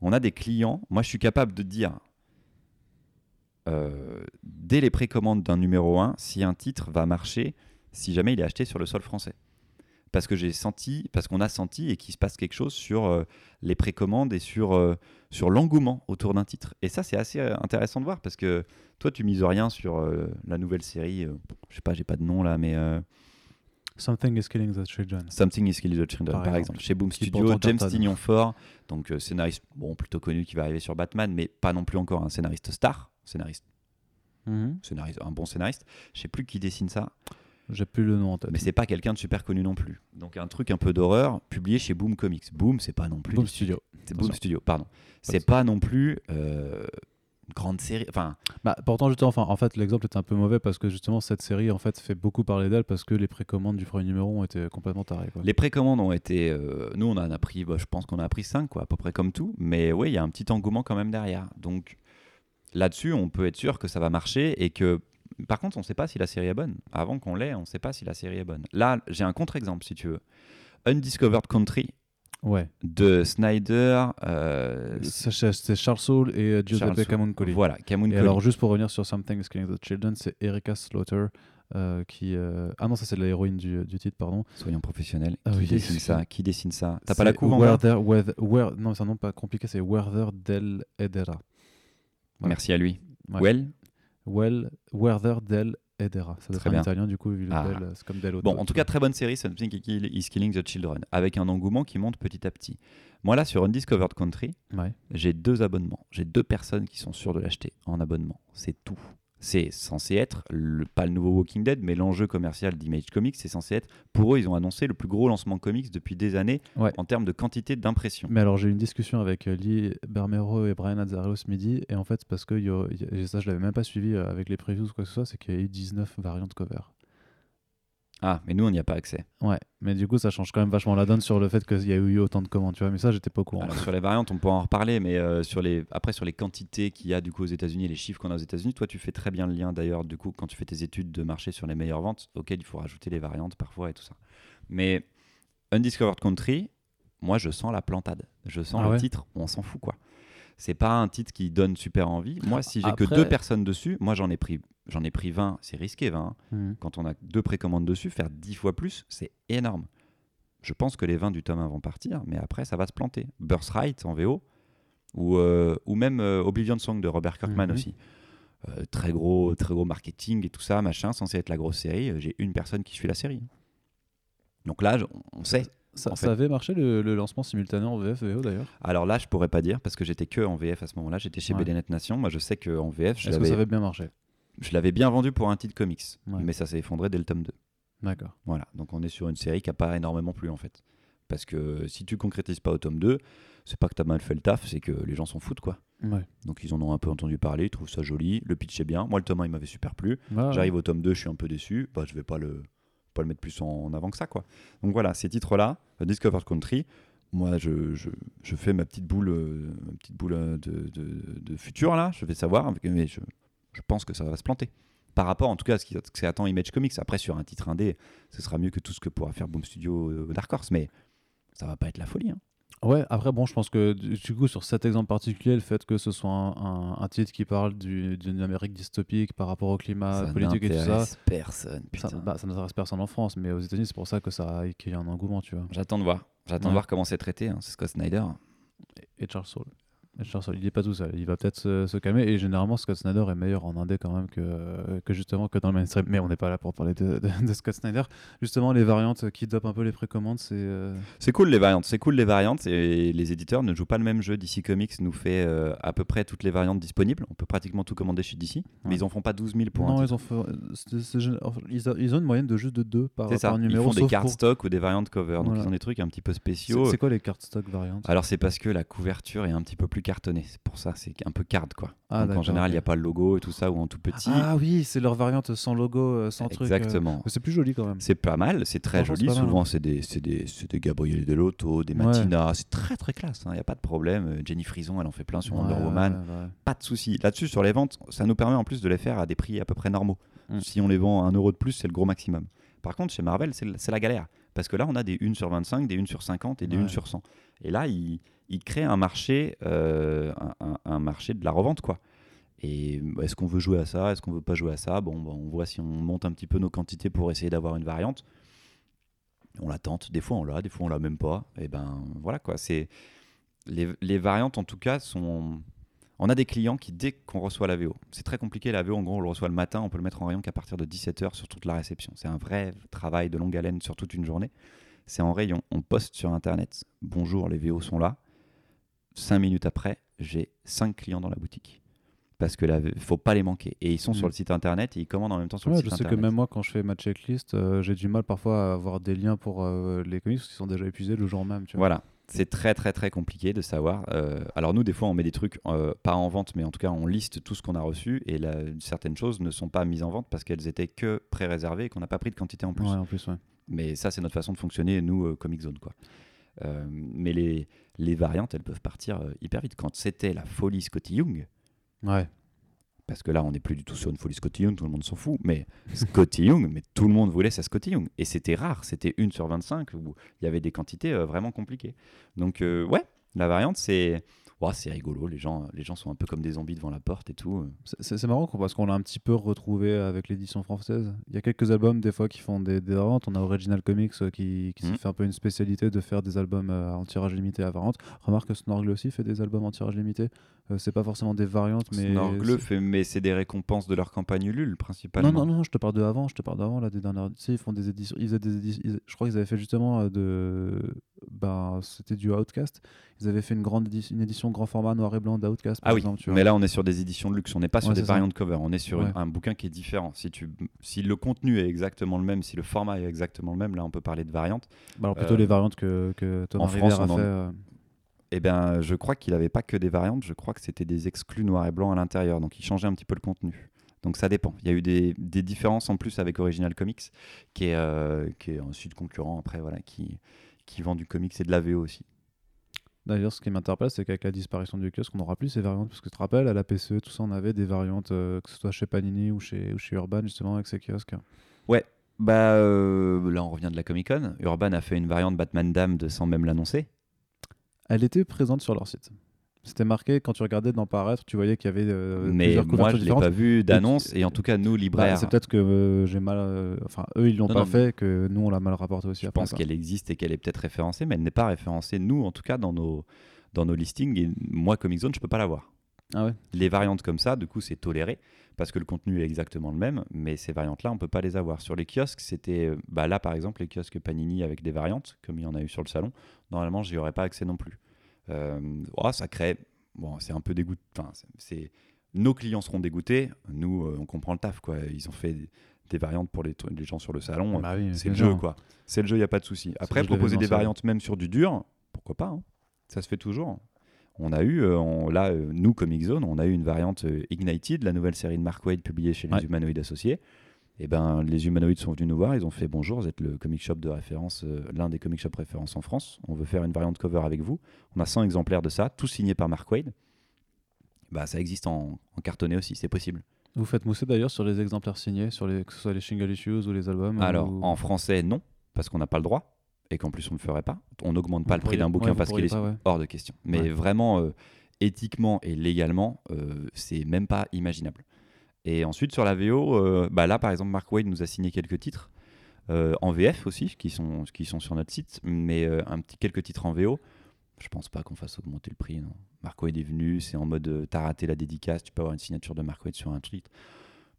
On a des clients, moi je suis capable de dire, euh, dès les précommandes d'un numéro 1, si un titre va marcher, si jamais il est acheté sur le sol français. Parce que j'ai senti, parce qu'on a senti et qu'il se passe quelque chose sur euh, les précommandes et sur, euh, sur l'engouement autour d'un titre. Et ça, c'est assez euh, intéressant de voir parce que toi, tu mises rien sur euh, la nouvelle série. je sais pas, j'ai pas de nom là, mais Something is killing the children. Something is Killing the Children, Par par, exemple. exemple. Chez Boom Qui Studio, James. Tignon Fort, donc scénariste bon, plutôt connu qui va arriver sur Batman, mais pas non plus encore un scénariste star, scénariste, Mhm. scénariste un bon scénariste. Je sais plus qui dessine ça, J'ai plus le nom en tête. mais c'est pas quelqu'un de super connu non plus. Donc un truc un peu d'horreur publié chez Boom Comics. Boom, c'est pas non plus Boom Studio. C'est Boom. Studio, pardon. C'est pas non plus euh, une grande série. Enfin, Bah, pourtant, justement, enfin, en fait, l'exemple est un peu mauvais parce que justement, cette série en fait fait beaucoup parler d'elle parce que les précommandes du premier numéro ont été complètement tarées. Quoi. les précommandes ont été. euh, nous, on en a pris, bah, je pense qu'on en a pris 5, quoi, à peu près comme tout. Mais oui, il y a un petit engouement quand même derrière. Donc là-dessus, on peut être sûr que ça va marcher et que. Par contre, on ne sait pas si la série est bonne. Avant qu'on l'ait, on ne sait pas si la série est bonne. Là, j'ai un contre-exemple, si tu veux. Undiscovered Country Ouais. de Snyder. euh, C'est Charles Soule et euh, Giuseppe Camuncoli. Voilà, Camuncoli. Et alors, juste pour revenir sur Something is Killing the Children, c'est Erika Slaughter euh, qui. euh, Ah non, ça c'est l'héroïne du, du titre, pardon. Soyons professionnels. Ah qui oui, dessine ça? Qui dessine ça? T'as pas la couve en where- Non, c'est un nom pas compliqué, c'est Werther del Edera. Voilà. Merci à lui. Ouais. Well Well, Werther del Edera. Ça doit Très être en bien. italien, du coup, vu Ah. del, c'est comme del Bon, en tout cas, très bonne série, Something is Killing the Children, avec un engouement qui monte petit à petit. Moi, là, sur Undiscovered Country, Ouais. j'ai deux abonnements. J'ai deux personnes qui sont sûres de l'acheter en abonnement. C'est tout. C'est censé être, le- pas le nouveau Walking Dead, mais l'enjeu commercial d'Image Comics, c'est censé être, pour eux, ils ont annoncé le plus gros lancement comics depuis des années Ouais. en termes de quantité d'impression. Mais alors j'ai eu une discussion avec euh, Lee Bermero et Brian Azzarello ce midi et en fait parce que il y a- il y a- et ça je l'avais même pas suivi euh, avec les previews ou quoi que ce soit c'est qu'il y a eu 19 variantes cover. Ah, mais nous, on n'y a pas accès. Ouais, mais du coup ça change quand même vachement la donne sur le fait qu'il y a eu autant de commandes, tu vois, mais ça j'étais pas au courant. Alors, sur les variantes, on pourra en reparler, mais euh, sur les, après, sur les quantités qu'il y a du coup aux États-Unis et les chiffres qu'on a aux États-Unis, toi, tu fais très bien le lien d'ailleurs, du coup, quand tu fais tes études de marché sur les meilleures ventes, auxquelles il faut rajouter les variantes parfois et tout ça. Mais Undiscovered Country, moi, je sens la plantade. Je sens Ah le ouais? titre, on s'en fout quoi. C'est pas un titre qui donne super envie. Moi, si j'ai que deux personnes dessus, moi j'en ai pris, j'en ai pris 20, c'est risqué 20. hein. Mhm. Quand on a deux précommandes dessus, faire 10 fois plus, c'est énorme. Je pense que les 20 du tome 1 vont partir, mais après, ça va se planter. Birthright en VO, ou, euh, ou même euh, Oblivion Song de Robert Kirkman Mhm. aussi. Euh, très, gros, très gros marketing et tout ça, machin, censé être la grosse série. J'ai une personne qui suit la série. Donc là, on sait. Ça, en avait marché le, le lancement simultané en VF VO d'ailleurs? Alors là, je pourrais pas dire parce que j'étais que en VF à ce moment-là. J'étais chez Ouais. BDNet Nation. Moi, je sais qu'en VF, je Est-ce que ça avait bien marché? Je l'avais bien vendu pour un titre comics, Ouais. mais ça s'est effondré dès le tome 2. D'accord. Voilà, donc on est sur une série qui n'a pas énormément plu en fait. Parce que si tu concrétises pas au tome 2, c'est pas que tu as mal fait le taf, c'est que les gens s'en foutent quoi. Ouais. Donc ils en ont un peu entendu parler, ils trouvent ça joli, le pitch est bien. Moi le tome 1 il m'avait super plu. J'arrive au tome 2, je suis un peu déçu, bah, je vais pas le, pas le mettre plus en, avant que ça quoi. Donc voilà, ces titres-là, euh, Discovered Country, moi je, je, fais ma petite boule, euh, petite boule euh, de, de, futur là, je vais savoir, mais je, je pense que ça va se planter. Par rapport en tout cas à ce qui, attend Image Comics. Après sur un titre indé, ce sera mieux que tout ce que pourra faire Boom Studio Dark Horse, mais ça va pas être la folie. hein. Ouais, après, bon, je pense que du du coup, sur cet exemple particulier, le fait que ce soit un, un- un titre qui parle du- d'une Amérique dystopique par rapport au climat ça politique et tout ça, personne. ça, putain. bah, ça n'intéresse personne en France, mais aux États-Unis, c'est pour ça que ça qu'il y a un engouement, tu vois. J'attends de voir. J'attends Ouais. de voir comment c'est traité. hein. C'est Scott Snyder. Et Charles Soule. Et Charles Soule, il n'est pas tout seul, il va peut-être se, se calmer. Et généralement, Scott Snyder est meilleur en indé quand même que, que justement que dans le mainstream. Mais on n'est pas là pour parler de, de- de Scott Snyder. Justement, les variantes qui dopent un peu les précommandes, c'est. euh, C'est cool les variantes, c'est cool les variantes et les éditeurs ne jouent pas le même jeu. DC Comics nous fait euh, à peu près toutes les variantes disponibles. On peut pratiquement tout commander chez DC, mais ils en font pas 12 000 pour non, un ils ont, fait, c'est- c'est gén- enfin, ils, a- ils ont une moyenne de juste de deux par, C'est ça. par Ils numéro. font des cartes pour- stock ou des variantes cover. Donc Voilà. ils ont des trucs un petit peu spéciaux. c'est quoi les cartes stock variantes? Alors c'est parce que la couverture est un petit peu plus cartonnée. C'est pour ça, c'est un peu card quoi. Ah, Donc en général, il n'y a pas le logo et tout ça ou en tout petit. Ah oui, c'est leur variante sans logo, euh, sans truc. euh, Exactement. C'est plus joli quand même. C'est pas mal, c'est très joli. Souvent, c'est des, c'est des, c'est des Gabriel Delotto, des Ouais. Matina. C'est très très classe, il n'y a pas de problème. Jenny Frison, elle en fait plein sur Wonder Ouais, Woman. ouais, ouais. Pas de souci. Là-dessus, sur les ventes, ça nous permet en plus de les faire à des prix à peu près normaux. Mm. Si on les vend à 1 euro de plus, c'est le gros maximum. Par contre, chez Marvel, c'est la galère. Parce que là, on a des 1 sur 25, des 1 sur 50 et des Ouais. 1 sur 100. Et là, ils il créent un marché, euh, un, un- un marché de la revente, quoi. Et bah, est-ce qu'on veut jouer à ça? Est-ce qu'on veut pas jouer à ça? Bon, bah, on voit si on monte un petit peu nos quantités pour essayer d'avoir une variante. On la tente. Des fois, on l'a, des fois, on l'a même pas. Et ben, voilà, quoi. C'est les, les variantes, en tout cas, sont. On a des clients qui, dès qu'on reçoit la VO, c'est très compliqué la VO, en gros, on le reçoit le matin, on peut le mettre en rayon qu'à partir de 17h sur toute la réception. C'est un vrai travail de longue haleine sur toute une journée. C'est en rayon, on poste sur Internet, bonjour, les VO sont là. Cinq minutes après, j'ai cinq clients dans la boutique. Parce que là, faut pas les manquer. Et ils sont Mm. sur le site internet et ils commandent en même temps sur Ouais, le je site sais internet. que même moi, quand je fais ma checklist, euh, j'ai du mal parfois à avoir des liens pour euh, les comics qui sont déjà épuisés le jour même. Tu vois. Voilà, c'est très très très compliqué de savoir. Euh, alors nous, des fois, on met des trucs euh, pas en vente, mais en tout cas, on liste tout ce qu'on a reçu et là, certaines choses ne sont pas mises en vente parce qu'elles étaient que pré-réservées et qu'on n'a pas pris de quantité en plus. Ouais, en plus, ouais. Mais ça, c'est notre façon de fonctionner, nous, euh, Comic Zone, quoi. Euh, mais les, les variantes, elles peuvent partir hyper vite. Quand c'était la folie Scotty Young, Ouais. Parce que là, on n'est plus du tout sur une folie Scotty Young, tout le monde s'en fout, mais <laughs> Scotty Young, mais tout le monde voulait sa Scotty Young. Et c'était rare, c'était une sur 25 où il y avait des quantités euh, vraiment compliquées. Donc, euh, ouais, la variante, c'est. Ouah, c'est rigolo, les gens, les gens sont un peu comme des zombies devant la porte et tout. C'est- marrant parce qu'on l'a un petit peu retrouvé avec l'édition française. Il y a quelques albums des fois qui font des, des variantes. On a Original Comics euh, qui, qui Mhm. fait un peu une spécialité de faire des albums euh, en tirage limité à variante. Remarque que Snorgle aussi fait des albums en tirage limité. Euh, c'est pas forcément des variantes, mais. Snorgle fait, mais c'est des récompenses de leur campagne Ulule, principalement. Non, non, non, je te parle de avant, je te parle d'avant, là, des dernières. Tu sais, ils font des éditions. Ils faisaient des éditions ils- je crois qu'ils avaient fait justement euh, de. Ben, c'était du Outcast. Ils avaient fait une, grande édition, une édition grand format noir et blanc d'Outcast, Ah oui, exemple. Tu vois. mais là on est sur des éditions de luxe, on n'est pas sur Ouais, des variantes cover, on est sur une- un bouquin qui est différent. Si, tu, si le contenu est exactement le même, si le format est exactement le même, là on peut parler de variante. Bah, alors, plutôt euh, les variantes que, que Thomas en France, a on en- fait. euh, Eh bien, je crois qu'il n'avait pas que des variantes, je crois que c'était des exclus noir et blanc à l'intérieur, donc il changeait un petit peu le contenu. Donc ça dépend. Il y a eu des, des différences en plus avec Original Comics, qui est, euh, qui est un site concurrent après, voilà, qui, qui vend du comics et de la VO aussi. D'ailleurs, ce qui m'interpelle, c'est qu'avec la disparition du kiosque, on n'aura plus ces variantes. Parce que tu te rappelles, à la PCE, tout ça, on avait des variantes, euh, que ce soit chez Panini ou chez, ou chez Urban, justement, avec ces kiosques. Bah euh, là on revient de la Comic Con. Urban a fait une variante Batman Damned sans même l'annoncer. Elle était présente sur leur site. C'était marqué, quand tu regardais d'en paraître, tu voyais qu'il y avait euh, mais plusieurs moi couvertures je l'ai différentes. pas vu d'annonce Et- en tout cas nous Bah, libraires c'est peut-être que euh, j'ai mal. euh, Enfin, eux, ils l'ont Non, pas non, fait, que nous, on l'a mal rapporté aussi je après. pense quoi. qu'elle existe et qu'elle est peut-être référencée mais elle n'est pas référencée nous en tout cas dans nos dans nos listings et moi Comic Zone je peux pas l'avoir Ah ouais les variantes comme ça du coup c'est toléré parce que le contenu est exactement le même mais ces variantes là on peut pas les avoir sur les kiosques c'était euh, bah là par exemple les kiosques Panini avec des variantes comme il y en a eu sur le salon normalement j'y aurais pas accès non plus oh, ça crée bon c'est un peu dégoût enfin c'est- nos clients seront dégoûtés nous euh, on comprend le taf quoi ils ont fait des, variantes pour les, gens sur le salon Bah oui, c'est le jeu quoi c'est le jeu il y a pas de souci après proposer des variantes même sur du dur pourquoi pas hein. ça se fait toujours on a eu, euh, on- là, nous, Comic Zone, on a eu une variante Ignited, la nouvelle série de Mark Waid publiée chez les Ouais. Humanoïdes Associés. Et ben, les Humanoïdes sont venus nous voir, ils ont fait bonjour, vous êtes le comic shop de référence, euh, l'un des comic shops référence en France. On veut faire une variante cover avec vous. On a 100 exemplaires de ça, tous signés par Mark Waid. Bah, ça existe en, en cartonné aussi, c'est possible. Vous faites mousser d'ailleurs sur les exemplaires signés, sur les, que ce soit les single issues ou les albums Alors, ou- en français, non, parce qu'on n'a pas le droit. et qu'en plus on ne le ferait pas, on n'augmente pas Vous le prix d'un bouquin parce qu'il est pas, ouais. hors de question. Mais Ouais. vraiment, euh, éthiquement et légalement, euh, c'est même pas imaginable. Et ensuite, sur la VO, euh, bah là, par exemple, Mark Wade nous a signé quelques titres, euh, en VF aussi, qui sont, qui sont sur notre site, mais euh, un petit, quelques titres en VO. Je pense pas qu'on fasse augmenter le prix. Non. Mark Wade est venu, c'est en mode t'as raté la dédicace, tu peux avoir une signature de Mark Wade sur un tweet.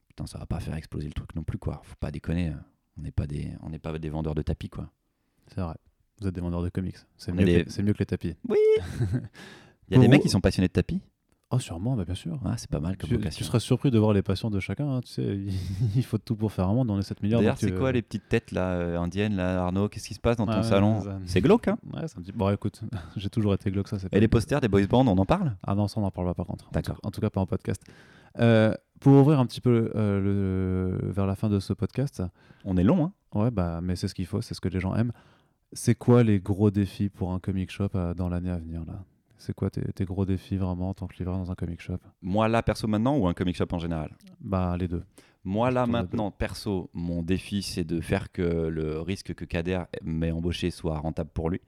Putain, ça va pas faire exploser le truc non plus, quoi. Faut pas déconner. hein. On n'est pas des, on pas des vendeurs de tapis, quoi. C'est vrai. Vous êtes des vendeurs de comics. C'est mieux, des- mieux que les tapis. <laughs> Il y a des mecs qui sont passionnés de tapis. Oh, sûrement, bah, bien sûr. Ah, c'est pas mal comme Tu, vocation. tu serais surpris de voir les passions de chacun. hein, tu sais, <laughs> il faut tout pour faire un monde. On est 7 milliards. D'ailleurs, c'est euh, quoi les petites têtes là, euh, indiennes là, Arnaud? Qu'est-ce qui se passe dans ton salon? c'est ça. C'est glauque, hein? Ouais, c'est un petit. Bon, écoute, <laughs> j'ai toujours été glauque, ça. Et pas- les posters des boys bands, on en parle? Ah non, ça, on n'en parle pas par contre. En D'accord. En tout cas, pas en podcast. Euh, pour ouvrir un petit peu euh, le... vers la fin de ce podcast, On est long, hein? Ouais, bah, mais c'est ce qu'il faut, c'est ce que les gens aiment. C'est quoi les gros défis pour un comic shop euh, dans l'année à venir là? C'est quoi tes, tes gros défis vraiment en tant que livreur dans un comic shop? Moi là, perso maintenant, ou un comic shop en général? Bah, les deux. Moi là, maintenant, perso, mon défi, c'est de faire que le risque que Kader m'ait embauché soit rentable pour lui.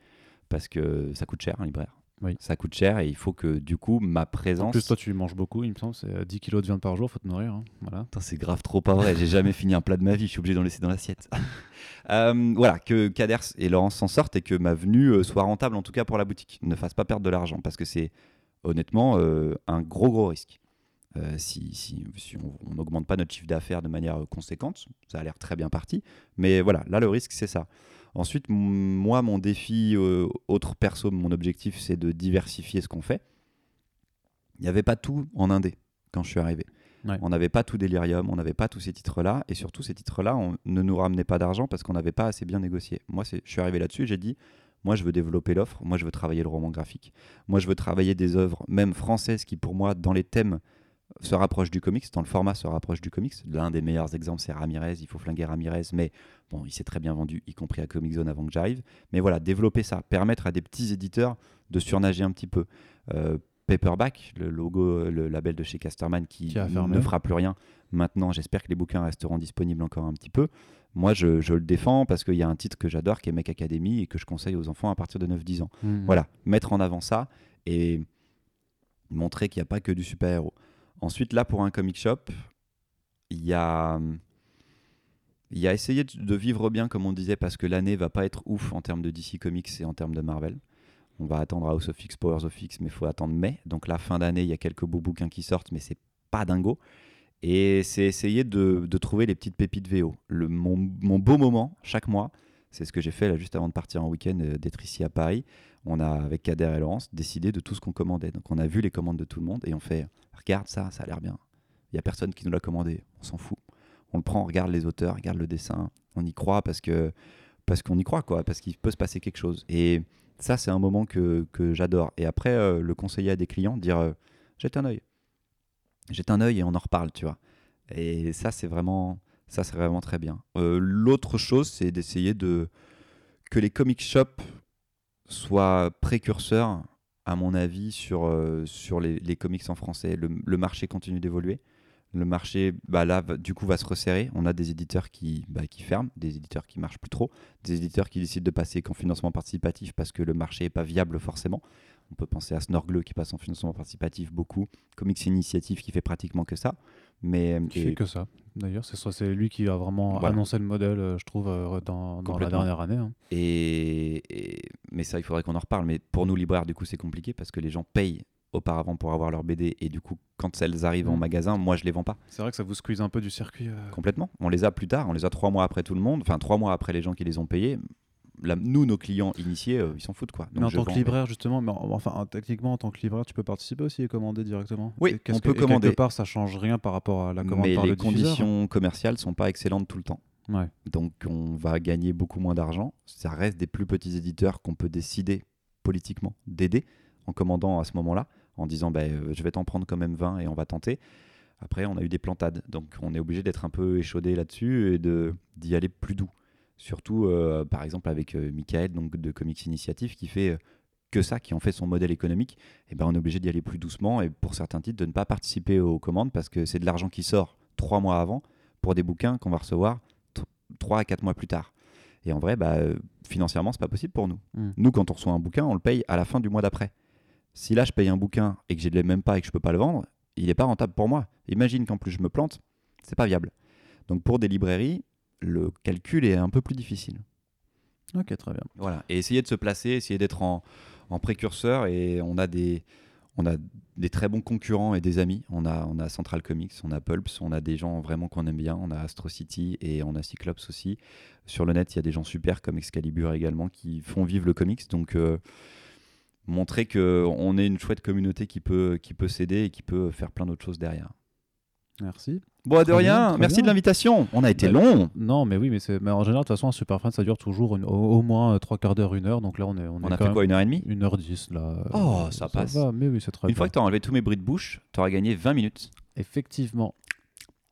Parce que ça coûte cher, un libraire. Oui. Ça coûte cher et il faut que du coup, ma En présence. plus, toi, tu manges beaucoup, il me semble. C'est euh, 10 kilos de viande par jour, faut te nourrir. hein. Voilà. C'est grave trop pas vrai. J'ai jamais fini un plat de ma vie. Je suis obligé d'en laisser dans l'assiette. <laughs> Euh, voilà, que Kaders et Laurence s'en sortent et que ma venue euh, soit rentable, en tout cas pour la boutique. Ne fasse pas perdre de l'argent parce que c'est honnêtement euh, un gros, gros risque. Euh, si si, si on n'augmente pas notre chiffre d'affaires de manière euh, conséquente, ça a l'air très bien parti. Mais voilà, là, le risque, c'est ça. Ensuite, moi, mon défi, euh, autre perso, mon objectif, c'est de diversifier ce qu'on fait. Il n'y avait pas tout en indé quand je suis arrivé. Ouais. On n'avait pas tout Delirium, on n'avait pas tous ces titres-là, et surtout ces titres-là, on ne nous ramenait pas d'argent parce qu'on n'avait pas assez bien négocié. Moi, je suis arrivé là-dessus, j'ai dit, moi, je veux développer l'offre, moi, je veux travailler le roman graphique, moi, je veux travailler des œuvres, même françaises, qui pour moi, dans les thèmes, se rapprochent du comics, dans le format se rapprochent du comics. L'un des meilleurs exemples, c'est Ramirez, il faut flinguer Ramirez, mais bon, il s'est très bien vendu, y compris à Comic Zone avant que j'arrive. Mais voilà, développer ça, permettre à des petits éditeurs de surnager un petit peu. Euh, Paperback, le logo, le label de chez Casterman qui, ne fera plus rien. Maintenant, j'espère que les bouquins resteront disponibles encore un petit peu. Moi, je, je le défends parce qu'il y a un titre que j'adore qui est Mech Academy et que je conseille aux enfants à partir de 9-10 ans. Mhm. Voilà, mettre en avant ça et montrer qu'il n'y a pas que du super-héros. Ensuite, là, pour un comic shop, il y a, il y a essayé de, vivre bien, comme on disait, parce que l'année va pas être ouf en termes de DC Comics et en termes de Marvel. On va attendre House of X, Powers of X, mais il faut attendre mai. Donc, la fin d'année, il y a quelques beaux bouquins qui sortent, mais c'est pas dingo. Et c'est essayer de, de trouver les petites pépites VO. Le, mon, mon beau moment, chaque mois, c'est ce que j'ai fait là juste avant de partir en week-end, euh, d'être ici à Paris. On a, avec Kader et Laurence, décidé de tout ce qu'on commandait. Donc on a vu les commandes de tout le monde et on fait regarde ça, ça a l'air bien. Il n'y a personne qui nous l'a commandé, on s'en fout. On le prend, on regarde les auteurs, on regarde le dessin, on y croit parce que parce qu'on y croit, quoi, parce qu'il peut se passer quelque chose. Et ça, c'est un moment que, que j'adore. Et après, euh, le conseiller à des clients, dire euh, jette un œil. Jette un œil et on en reparle, tu vois. Et ça, c'est vraiment, ça, c'est vraiment très bien. Euh, L'autre chose, c'est d'essayer de que les comic shops soient précurseurs, à mon avis, sur, euh, sur les, les comics en français. Le, le marché continue d'évoluer. Le marché, bah là, du coup, va se resserrer. On a des éditeurs qui, bah, qui ferment, des éditeurs qui marchent plus trop, des éditeurs qui décident de passer qu'en financement participatif parce que le marché n'est pas viable forcément. On peut penser à Snorgle qui passe en financement participatif beaucoup, Comics Initiative qui fait pratiquement que ça. Mais Qui et- fait que ça. D'ailleurs, c'est lui qui a vraiment Voilà. annoncé le modèle, euh, je trouve, euh, dans, dans la dernière année. hein. Et, et- mais ça, il faudrait qu'on en reparle. Mais pour nous, libraires, du coup, c'est compliqué parce que les gens payent auparavant pour avoir leur BD. Et du coup, quand elles arrivent en Mm. magasin, moi, je les vends pas C'est vrai que ça vous squeeze un peu du circuit. euh. complètement. On les a plus tard. On les a trois mois après tout le monde. Enfin, trois mois après les gens qui les ont payés. Nous, nos clients initiés, euh, ils s'en foutent, quoi. Mais en tant que libraire, justement, mais en- enfin, techniquement, en tant que libraire, tu peux participer aussi et commander directement. Oui, Et on peut commander. Quelque part, ça change rien par rapport à la commande mais par les le conditions commerciales sont pas excellentes tout le temps. Ouais. Donc on va gagner beaucoup moins d'argent. Ça reste des plus petits éditeurs qu'on peut décider politiquement d'aider en commandant à ce moment-là, en disant bah, euh, je vais t'en prendre quand même 20 et on va tenter. Après, on a eu des plantades. Donc on est obligé d'être un peu échaudé là-dessus et d'y aller plus doux. Surtout, euh, par exemple, avec euh, Michael donc, de Comics Initiative qui fait euh, que ça, qui en fait son modèle économique. Et ben, on est obligé d'y aller plus doucement et pour certains titres de ne pas participer aux commandes parce que c'est de l'argent qui sort trois mois avant pour des bouquins qu'on va recevoir 3 à 4 mois plus tard. Et en vrai, bah, euh, financièrement, c'est pas possible pour nous. Mm. Nous, quand on reçoit un bouquin, on le paye à la fin du mois d'après. Si là, je paye un bouquin et que je ne l'ai même pas et que je peux pas le vendre, il n'est pas rentable pour moi. Imagine qu'en plus je me plante, c'est pas viable. Donc pour des librairies, le calcul est un peu plus difficile. Ok, très bien. Voilà. Et essayer de se placer, essayer d'être en, en précurseur. Et on a des, on a des très bons concurrents et des amis. On a, on a Central Comics, on a Pulps, on a des gens vraiment qu'on aime bien. On a Astro City et on a Cyclops aussi. Sur le net, il y a des gens super comme Excalibur également qui font vivre le comics. Donc euh, montrer qu'on est une chouette communauté qui peut, qui peut s'aider et qui peut faire plein d'autres choses derrière. Merci. Bon, de rien. bien, Merci bien. de l'invitation. On a été Bah, long. Non, mais oui, mais, c'est- mais en général, de toute façon, un Super Friends, ça dure toujours une- au, au moins euh, trois quarts d'heure, une heure. Donc là, on est, on On est a fait quoi, une heure et demie? une heure dix là. Oh, ça passe. va, mais oui, c'est très Une bien. fois que tu as enlevé tous mes bruits de bouche, tu auras gagné 20 minutes. Effectivement.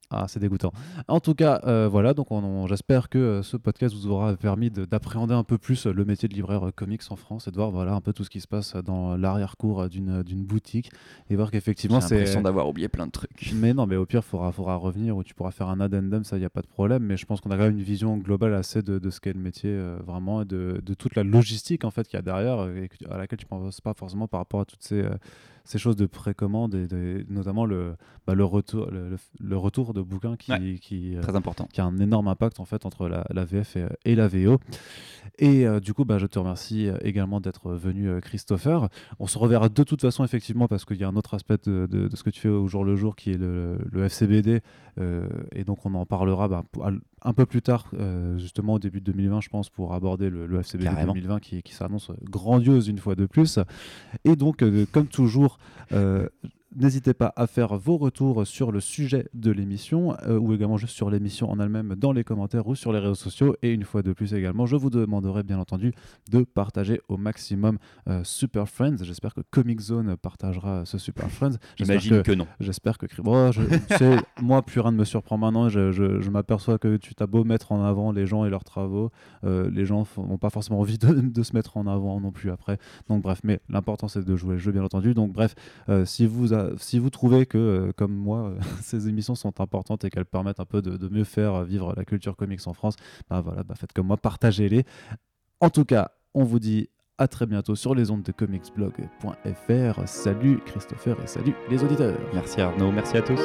Ah, c'est dégoûtant. En tout cas, euh, voilà, donc on- on- j'espère que euh, ce podcast vous aura permis de- d'appréhender un peu plus euh, le métier de libraire comics en France et de voir voilà, un peu tout ce qui se passe dans l'arrière-cour d'une d'une boutique et voir J'ai qu'effectivement c'est... l'impression d'avoir oublié plein de trucs. Mais non, mais au pire, il faudra, faudra revenir ou tu pourras faire un addendum, ça, il n'y a pas de problème. Mais je pense qu'on a quand même une vision globale assez de, de ce qu'est le métier, euh, vraiment, et de, de toute la logistique en fait qu'il y a derrière, et à laquelle tu ne penses pas forcément par rapport à toutes ces, ces choses de précommande, et de- notamment le, bah, le, retour, le, retour de bouquins qui, Ouais. qui, euh, Très important. qui a un énorme impact en fait entre la, la VF et, et la VO. Et euh, du coup, bah, je te remercie euh, également d'être venu, euh, Christopher. On se reverra de toute façon effectivement parce qu'il y a un autre aspect de, de- de ce que tu fais au jour le jour qui est le, le FCBD. euh, et donc on en parlera bah, un peu plus tard, euh, justement au début de 2020, je pense, pour aborder le, le FCBD Carrément. 2020 qui, qui s'annonce grandiose une fois de plus. Et donc, euh, comme toujours, euh, N'hésitez pas à faire vos retours sur le sujet de l'émission euh, ou également juste sur l'émission en elle-même dans les commentaires ou sur les réseaux sociaux. Et une fois de plus également, je vous demanderai bien entendu de partager au maximum euh, Super Friends. J'espère que Comic Zone partagera ce Super Friends. J'imagine que- que... non. J'espère que. Oh, je, tu <laughs> sais, moi, plus rien ne me surprend maintenant. Je, je- je m'aperçois que tu t'as beau mettre en avant les gens et leurs travaux, euh, les gens n'ont pas forcément envie de, de se mettre en avant non plus après. Donc, bref, mais l'important c'est de jouer le jeu, bien entendu. Donc, bref, si, vous bah, si vous trouvez que, euh, comme moi, euh, <laughs> ces émissions sont importantes et qu'elles permettent un peu de, mieux faire euh, vivre la culture comics en France, bah voilà, bah faites comme moi, partagez-les. En tout cas, on vous dit à très bientôt sur les ondes de comicsblog.fr. Salut Christopher et salut les auditeurs. Merci Arnaud, merci à tous.